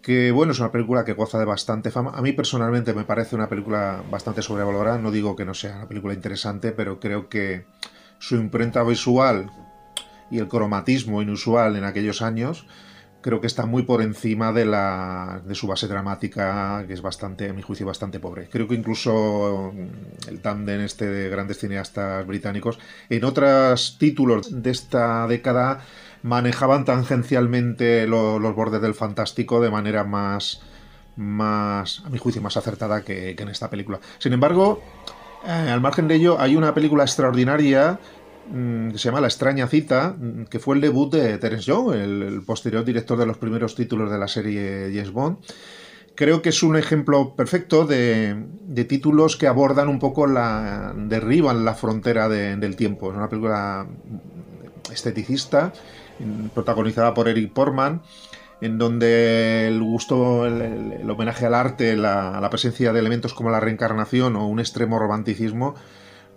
que bueno, es una película que goza de bastante fama. A mí personalmente me parece una película bastante sobrevalorada, no digo que no sea una película interesante, pero creo que su imprenta visual y el cromatismo inusual en aquellos años creo que está muy por encima de, la, de su base dramática, que es bastante, a mi juicio, bastante pobre. Creo que incluso el tándem este de grandes cineastas británicos, en otros títulos de esta década, manejaban tangencialmente lo, los bordes del fantástico de manera más, más, a mi juicio, más acertada que, en esta película. Sin embargo, eh, al margen de ello, hay una película extraordinaria mm, que se llama La extraña cita, mm, que fue el debut de Terence Young, el, posterior director de los primeros títulos de la serie James Bond. Creo que es un ejemplo perfecto de, de títulos que abordan un poco la. derriban la frontera de, del tiempo. Es una película esteticista, protagonizada por Eric Portman, en donde el gusto, el, homenaje al arte, la, la, presencia de elementos como la reencarnación o un extremo romanticismo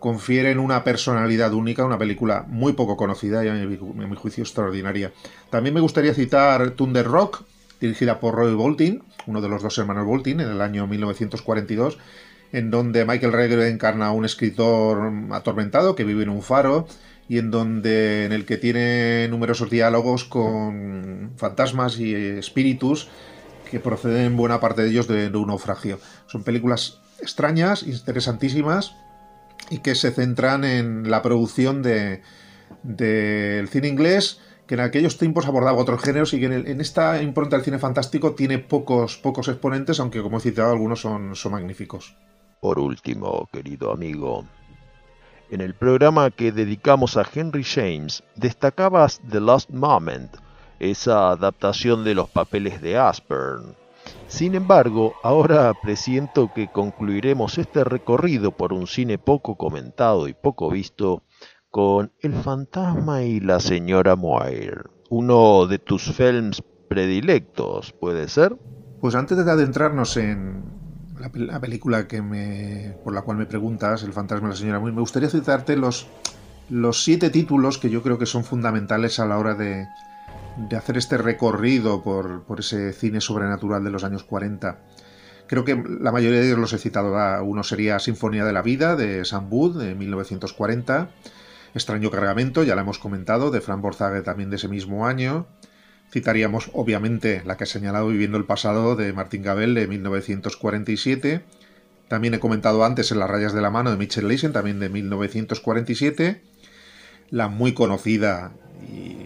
confieren una personalidad única, una película muy poco conocida y a mi, juicio extraordinaria. También me gustaría citar Thunder Rock, dirigida por Roy Bolton, uno de los dos hermanos Bolton, en el año 1942, en donde Michael Redgrave encarna a un escritor atormentado que vive en un faro y en donde en el que tiene numerosos diálogos con fantasmas y espíritus que proceden en buena parte de ellos de, un naufragio. Son películas extrañas, interesantísimas y que se centran en la producción de del cine inglés que en aquellos tiempos abordaba otros géneros y que en, esta impronta del cine fantástico tiene pocos, pocos exponentes, aunque como he citado algunos son, son magníficos. Por último, querido amigo, en el programa que dedicamos a Henry James, destacabas The Lost Moment, esa adaptación de los papeles de Aspern. Sin embargo, ahora presiento que concluiremos este recorrido por un cine poco comentado y poco visto con El fantasma y la señora Moir, uno de tus films predilectos, ¿puede ser? Pues antes de adentrarnos en, la, la, película que me, por la cual me preguntas, El fantasma de la señora Muy, me gustaría citarte los, los siete títulos que yo creo que son fundamentales a la hora de, de hacer este recorrido por, por, ese cine sobrenatural de los años 40. Creo que la mayoría de ellos los he citado. Uno sería Sinfonía de la Vida, de Sam Wood, de 1940. Extraño Cargamento, ya la hemos comentado, de Fran Borzage también de ese mismo año. Citaríamos, obviamente, la que he señalado Viviendo el pasado de Martin Gabel de 1947. También he comentado antes En las rayas de la mano de Mitchell Leisen, también de 1947. La muy conocida y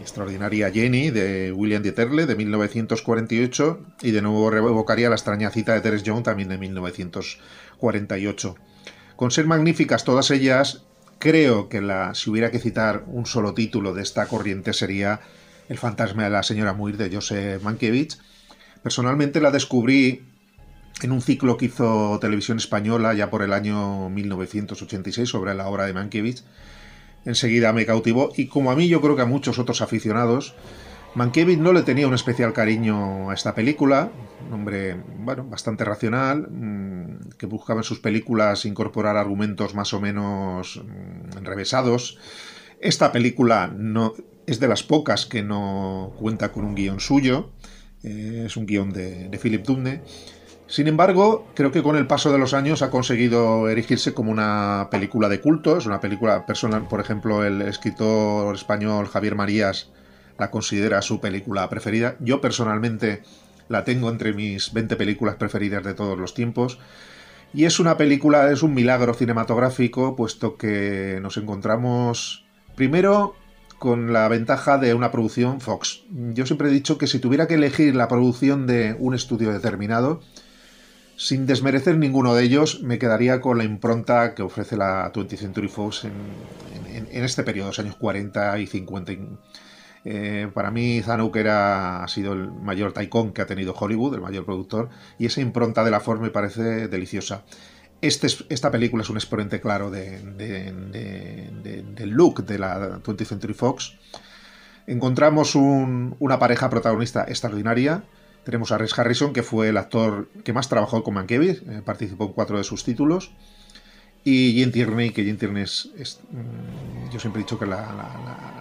extraordinaria Jenny de William Dieterle de 1948. Y de nuevo revocaría La extraña cita de Teres Young también de 1948. Con ser magníficas todas ellas, creo que la, si hubiera que citar un solo título de esta corriente sería el fantasma de la señora Muir de Joseph Mankiewicz. Personalmente la descubrí en un ciclo que hizo Televisión Española ya por el año 1986 sobre la obra de Mankiewicz. Enseguida me cautivó y como a mí yo creo que a muchos otros aficionados, Mankiewicz no le tenía un especial cariño a esta película, un hombre bueno, bastante racional, mm, que buscaba en sus películas incorporar argumentos más o menos mm, enrevesados. Esta película no, es de las pocas que no cuenta con un guion suyo, eh, es un guion de, de Philip Dubne. Sin embargo, creo que con el paso de los años ha conseguido erigirse como una película de culto. Es una película personal, por ejemplo, el escritor español Javier Marías la considera su película preferida. Yo personalmente la tengo entre mis 20 películas preferidas de todos los tiempos. Y es una película, es un milagro cinematográfico, puesto que nos encontramos primero con la ventaja de una producción Fox. Yo siempre he dicho que si tuviera que elegir la producción de un estudio determinado, sin desmerecer ninguno de ellos, me quedaría con la impronta que ofrece la 20th Century Fox en, este periodo, los años 40 y 50 eh, para mí Zanuck era, ha sido el mayor taikon que ha tenido Hollywood, el mayor productor, y esa impronta de la forma me parece deliciosa. Este esta película es un exponente claro del look de la 20th Century Fox. Encontramos una pareja protagonista extraordinaria. Tenemos a Rex Harrison, que fue el actor que más trabajó con Mankiewicz, eh, participó en cuatro de sus títulos. Y Jane Tierney, que Jane Tierney es, mm, yo siempre he dicho que la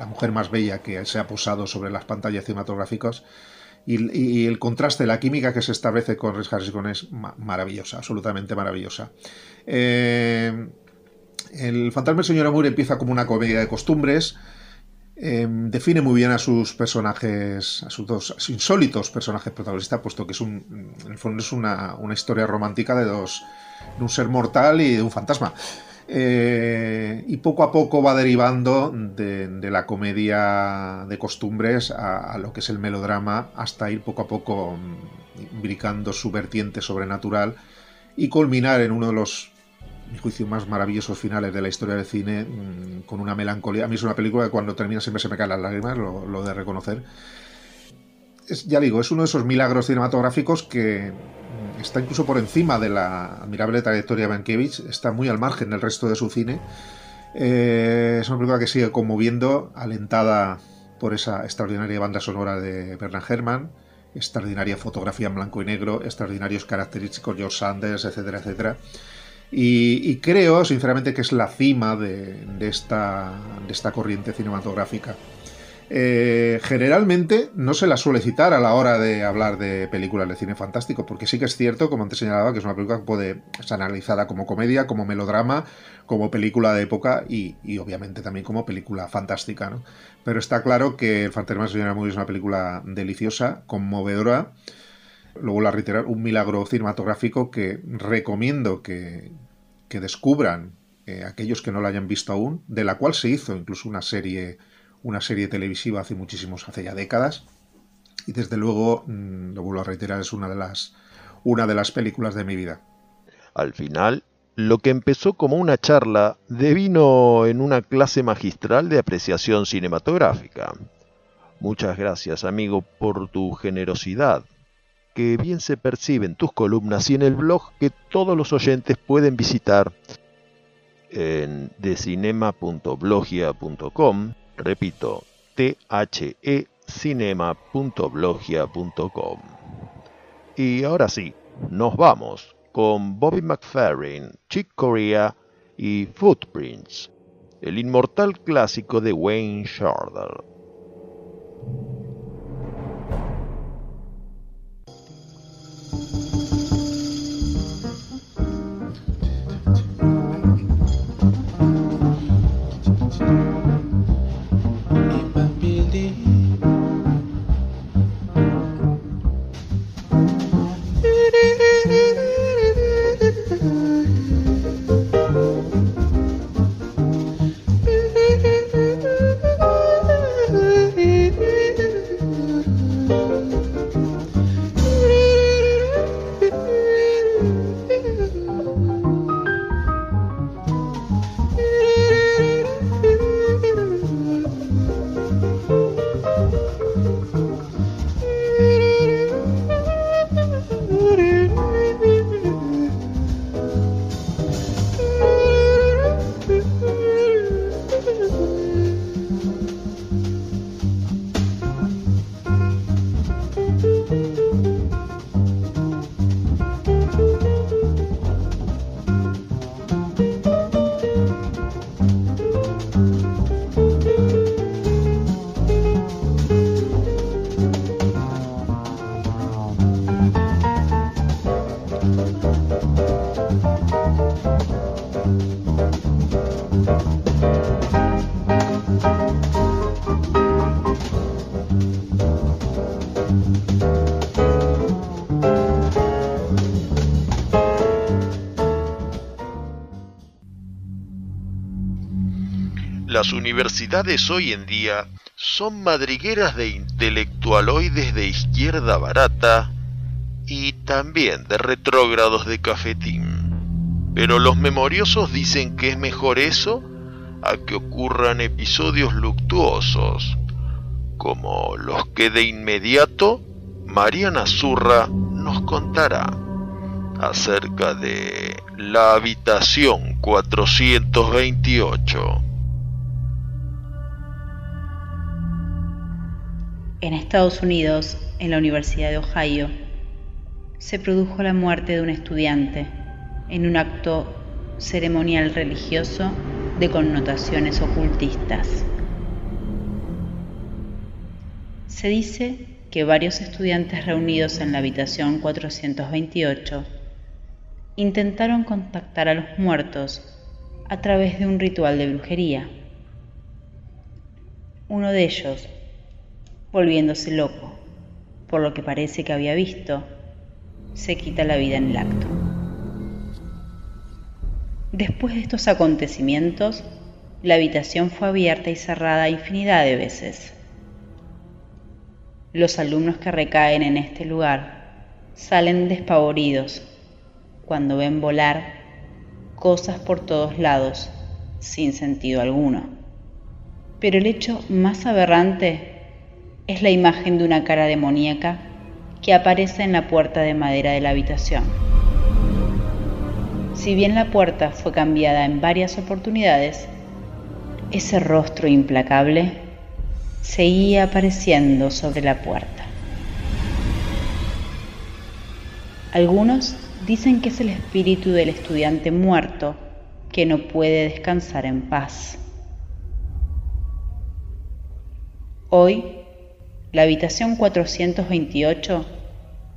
la mujer más bella que se ha posado sobre las pantallas cinematográficas. Y, el contraste, la química que se establece con Rex Harrison es maravillosa, absolutamente maravillosa. Eh, el fantasma del señor Amur empieza como una comedia de costumbres. Eh, define muy bien a sus personajes, a sus dos insólitos personajes protagonistas, puesto que es un, en el fondo es una, una historia romántica de dos, de un ser mortal y de un fantasma. Eh, y poco a poco va derivando de, la comedia de costumbres a, lo que es el melodrama hasta ir poco a poco mm, bricando su vertiente sobrenatural y culminar en uno de los, mi juicio, más maravillosos finales de la historia del cine mm, con una melancolía. A mí es una película que cuando termina siempre se me caen las lágrimas, lo, de reconocer. Ya digo, es uno de esos milagros cinematográficos que está incluso por encima de la admirable trayectoria de Mankiewicz, está muy al margen del resto de su cine. Eh, es una película que sigue conmoviendo, alentada por esa extraordinaria banda sonora de Bernard Herrmann, extraordinaria fotografía en blanco y negro, extraordinarios característicos George Sanders, etcétera, etcétera. Y, creo, sinceramente, que es la cima de, esta, de esta corriente cinematográfica. Eh, generalmente no se la suele citar a la hora de hablar de películas de cine fantástico, porque sí que es cierto, como antes señalaba, que es una película que puede ser analizada como comedia, como melodrama, como película de época y, obviamente también como película fantástica. Pero está claro que El Fantasma Señora es una película deliciosa, conmovedora. Luego la reiterar, un milagro cinematográfico que recomiendo que, descubran eh, aquellos que no la hayan visto aún, de la cual se hizo incluso una serie una serie televisiva hace muchísimos, hace ya décadas. Y desde luego, mm, lo vuelvo a reiterar, es una de las, una de las películas de mi vida. Al final, lo que empezó como una charla devino en una clase magistral de apreciación cinematográfica. Muchas gracias, amigo, por tu generosidad, que bien se percibe en tus columnas y en el blog que todos los oyentes pueden visitar en decinema.blogia.com Repito, thecinema.blogia.com. Y ahora sí, nos vamos con Bobby McFerrin, Chick Corea y Footprints, el inmortal clásico de Wayne Shorter. Universidades hoy en día son madrigueras de intelectualoides de izquierda barata y también de retrógrados de cafetín. Pero los memoriosos dicen que es mejor eso a que ocurran episodios luctuosos, como los que de inmediato Mariana Zurra nos contará acerca de la habitación 428. En Estados Unidos, en la Universidad de Ohio, se produjo la muerte de un estudiante en un acto ceremonial religioso de connotaciones ocultistas. Se dice que varios estudiantes reunidos en la habitación 428 intentaron contactar a los muertos a través de un ritual de brujería. Uno de ellos, volviéndose loco por lo que parece que había visto, se quita la vida en el acto. Después de estos acontecimientos, la habitación fue abierta y cerrada infinidad de veces. Los alumnos que recaen en este lugar salen despavoridos cuando ven volar cosas por todos lados sin sentido alguno. Pero el hecho más aberrante es la imagen de una cara demoníaca que aparece en la puerta de madera de la habitación. Si bien la puerta fue cambiada en varias oportunidades, ese rostro implacable seguía apareciendo sobre la puerta. Algunos dicen que es el espíritu del estudiante muerto que no puede descansar en paz. Hoy, la habitación 428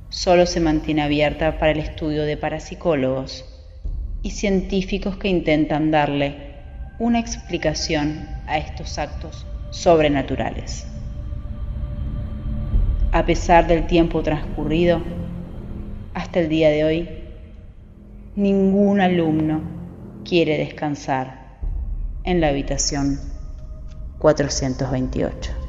solo se mantiene abierta para el estudio de parapsicólogos y científicos que intentan darle una explicación a estos actos sobrenaturales. A pesar del tiempo transcurrido, hasta el día de hoy, ningún alumno quiere descansar en la habitación 428.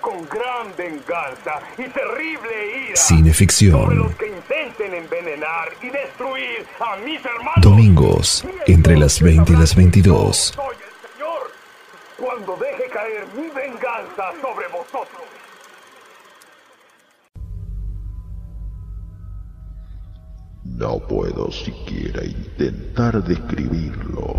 Con gran venganza y terrible ira Cineficción. los que intenten envenenar y destruir a mis hermanos. Domingos, entre las 20 y las 22. Soy el Señor cuando deje caer mi venganza sobre vosotros. No puedo siquiera intentar describirlo,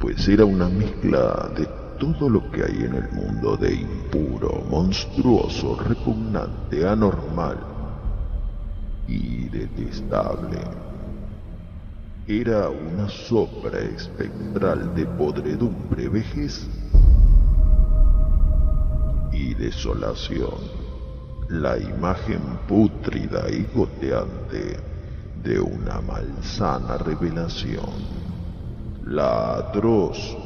pues era una mezcla de todo lo que hay en el mundo de impuro, monstruoso, repugnante, anormal y detestable. Era una sombra espectral de podredumbre, vejez y desolación. La imagen pútrida y goteante de una malsana revelación. La atroz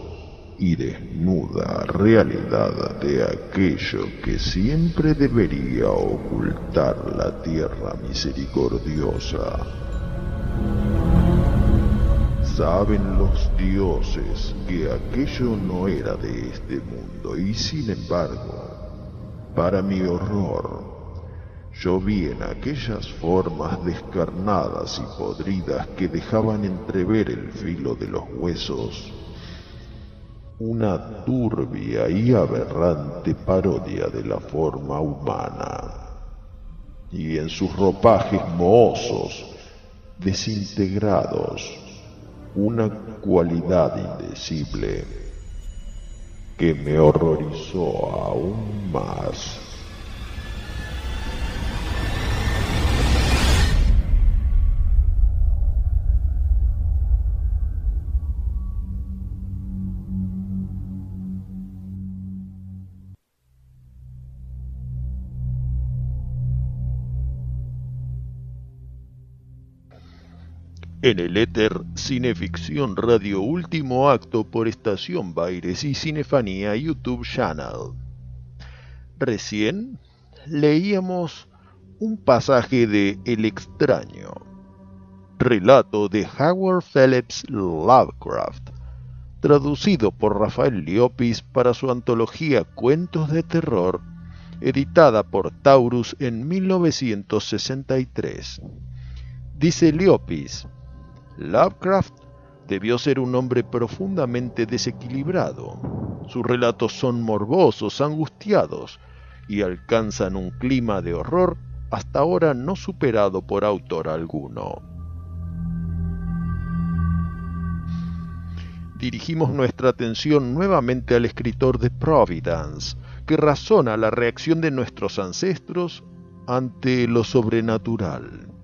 y desnuda realidad de aquello que siempre debería ocultar la tierra misericordiosa. Saben los dioses que aquello no era de este mundo y sin embargo, para mi horror, yo vi en aquellas formas descarnadas y podridas que dejaban entrever el filo de los huesos una turbia y aberrante parodia de la forma humana, y en sus ropajes mohosos, desintegrados, una cualidad indecible que me horrorizó aún más. En el éter, Cineficción Radio Último Acto por Estación Baires y Cinefanía YouTube Channel. Recién leíamos un pasaje de El extraño, relato de Howard Phillips Lovecraft, traducido por Rafael Liopis para su antología Cuentos de Terror, editada por Taurus en 1963. Dice Liopis, Lovecraft debió ser un hombre profundamente desequilibrado. Sus relatos son morbosos, angustiados, y alcanzan un clima de horror hasta ahora no superado por autor alguno. Dirigimos nuestra atención nuevamente al escritor de Providence, que razona la reacción de nuestros ancestros ante lo sobrenatural.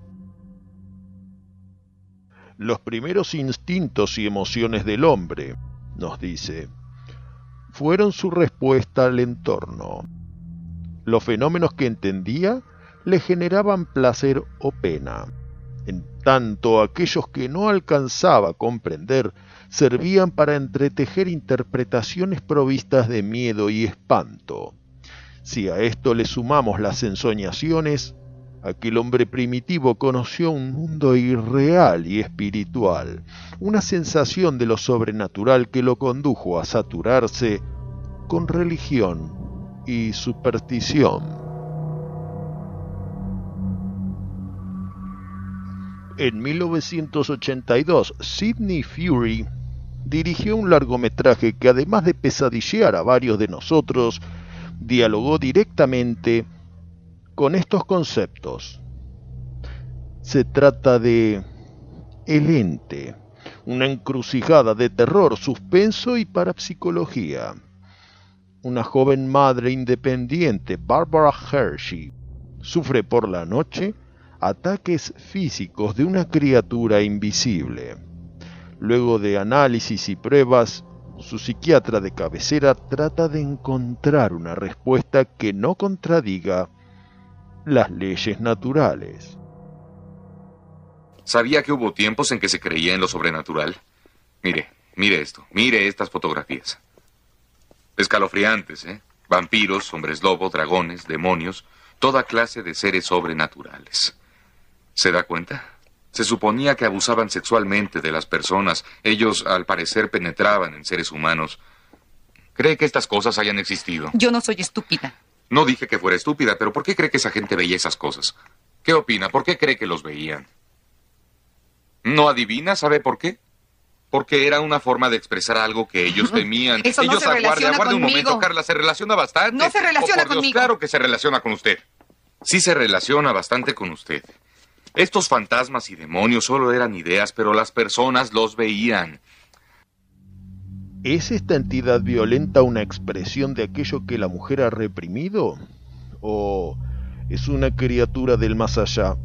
Los primeros instintos y emociones del hombre, nos dice, fueron su respuesta al entorno. Los fenómenos que entendía le generaban placer o pena. En tanto aquellos que no alcanzaba a comprender servían para entretejer interpretaciones provistas de miedo y espanto. Si a esto le sumamos las ensoñaciones, aquel hombre primitivo conoció un mundo irreal y espiritual, una sensación de lo sobrenatural que lo condujo a saturarse con religión y superstición. En 1982, Sidney Fury dirigió un largometraje que además de pesadillear a varios de nosotros, dialogó directamente con estos conceptos. Se trata de El ente, una encrucijada de terror, suspenso y parapsicología. Una joven madre independiente, Barbara Hershey, sufre por la noche ataques físicos de una criatura invisible. Luego de análisis y pruebas, su psiquiatra de cabecera trata de encontrar una respuesta que no contradiga las leyes naturales. ¿Sabía que hubo tiempos en que se creía en lo sobrenatural? Mire, mire esto, mire estas fotografías. Escalofriantes, ¿eh? Vampiros, hombres lobo, dragones, demonios, toda clase de seres sobrenaturales. ¿Se da cuenta? Se suponía que abusaban sexualmente de las personas. Ellos, al parecer, penetraban en seres humanos. ¿Cree que estas cosas hayan existido? Yo no soy estúpida. No dije que fuera estúpida, pero ¿por qué cree que esa gente veía esas cosas? ¿Qué opina? ¿Por qué cree que los veían? ¿No adivina? ¿Sabe por qué? Porque era una forma de expresar algo que ellos temían. Eso no ellos se relaciona aguarde un conmigo. momento, Carla, se relaciona bastante. No se relaciona Oh, por Dios, conmigo. Claro que se relaciona con usted. Sí se relaciona bastante con usted. Estos fantasmas y demonios solo eran ideas, pero las personas los veían. ¿Es esta entidad violenta una expresión de aquello que la mujer ha reprimido? ¿O es una criatura del más allá?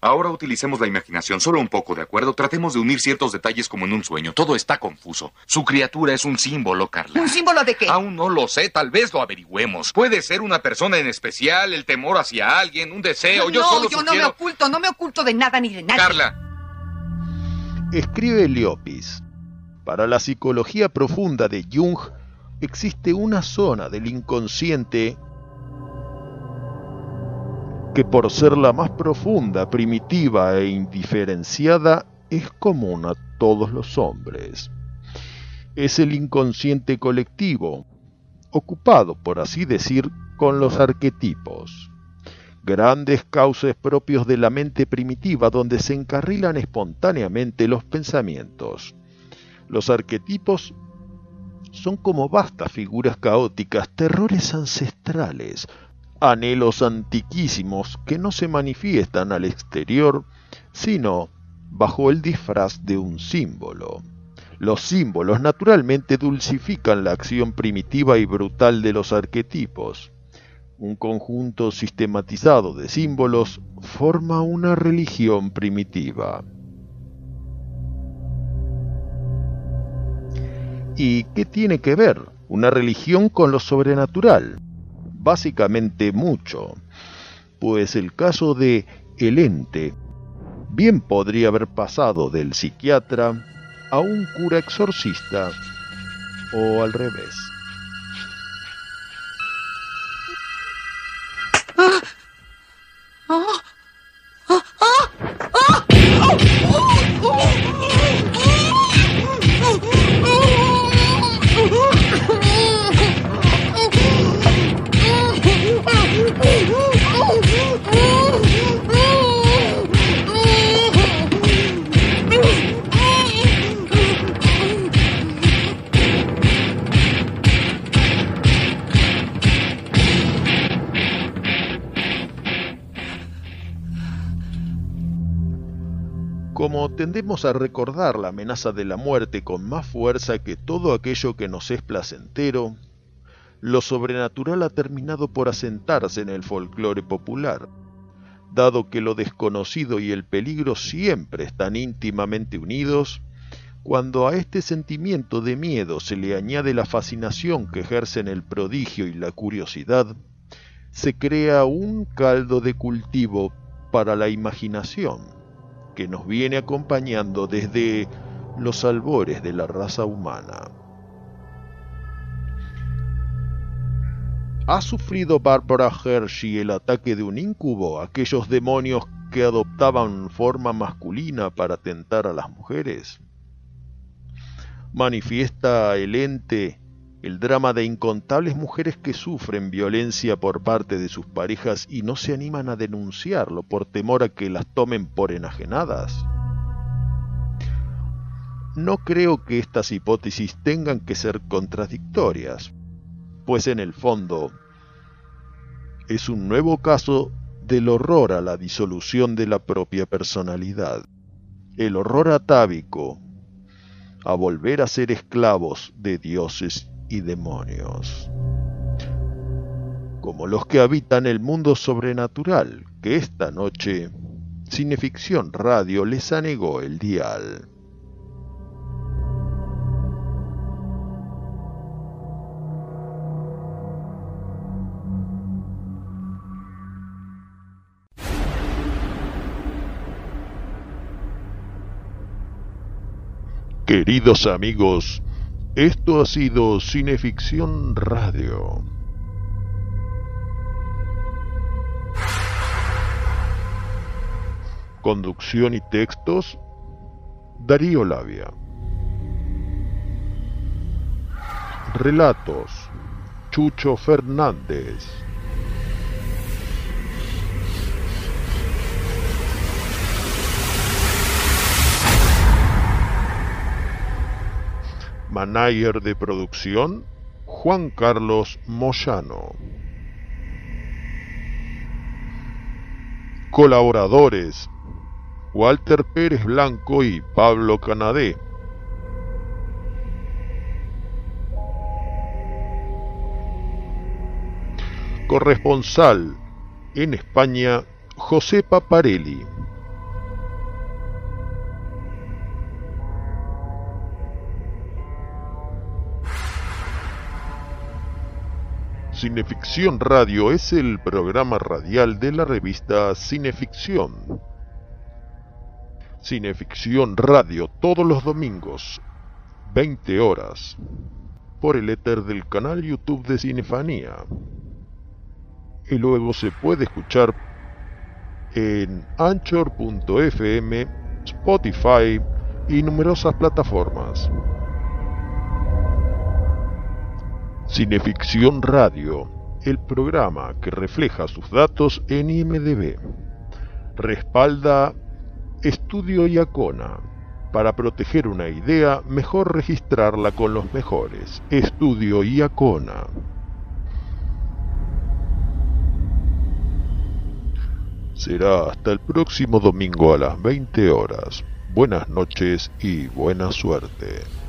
Ahora utilicemos la imaginación, solo un poco, ¿de acuerdo? Tratemos de unir ciertos detalles como en un sueño. Todo está confuso. Su criatura es un símbolo, Carla. ¿Un símbolo de qué? Aún no lo sé, tal vez lo averigüemos. Puede ser una persona en especial, el temor hacia alguien, un deseo. Yo no, solo yo no me oculto, no me oculto de nada ni de nadie. Carla, Escribe Liopis. Para la psicología profunda de Jung existe una zona del inconsciente que por ser la más profunda, primitiva e indiferenciada es común a todos los hombres. Es el inconsciente colectivo, ocupado, por así decir, con los arquetipos grandes cauces propios de la mente primitiva donde se encarrilan espontáneamente los pensamientos. Los arquetipos son como vastas figuras caóticas, terrores ancestrales, anhelos antiquísimos que no se manifiestan al exterior, sino bajo el disfraz de un símbolo. Los símbolos naturalmente dulcifican la acción primitiva y brutal de los arquetipos. Un conjunto sistematizado de símbolos forma una religión primitiva. ¿Y qué tiene que ver una religión con lo sobrenatural? Básicamente mucho, pues el caso de El ente bien podría haber pasado del psiquiatra a un cura exorcista o al revés. A recordar la amenaza de la muerte con más fuerza que todo aquello que nos es placentero, lo sobrenatural ha terminado por asentarse en el folclore popular, dado que lo desconocido y el peligro siempre están íntimamente unidos, cuando a este sentimiento de miedo se le añade la fascinación que ejercen el prodigio y la curiosidad, se crea un caldo de cultivo para la imaginación que nos viene acompañando desde los albores de la raza humana. ¿Ha sufrido Barbara Hershey el ataque de un incubo, aquellos demonios que adoptaban forma masculina para tentar a las mujeres? Manifiesta el ente el drama de incontables mujeres que sufren violencia por parte de sus parejas y no se animan a denunciarlo por temor a que las tomen por enajenadas. No creo que estas hipótesis tengan que ser contradictorias, pues en el fondo es un nuevo caso del horror a la disolución de la propia personalidad, el horror atávico a volver a ser esclavos de dioses y demonios, como los que habitan el mundo sobrenatural que esta noche Cineficción Radio les anegó el dial. Queridos amigos, esto ha sido Cineficción Radio. Conducción y textos, Darío Labia. Relatos, Chucho Fernández. Manager de producción, Juan Carlos Moyano. Colaboradores, Walter Pérez Blanco y Pablo Canadé. Corresponsal en España, José Paparelli. Cineficción Radio es el programa radial de la revista Cineficción. Cineficción Radio todos los domingos, 20 horas, por el éter del canal YouTube de Cinefanía. Y luego se puede escuchar en anchor.fm, Spotify y numerosas plataformas. Cineficción Radio, el programa que refleja sus datos en IMDB. Respalda Estudio Iacona. Para proteger una idea, mejor registrarla con los mejores. Estudio Iacona. Será hasta el próximo domingo a las 20 horas. Buenas noches y buena suerte.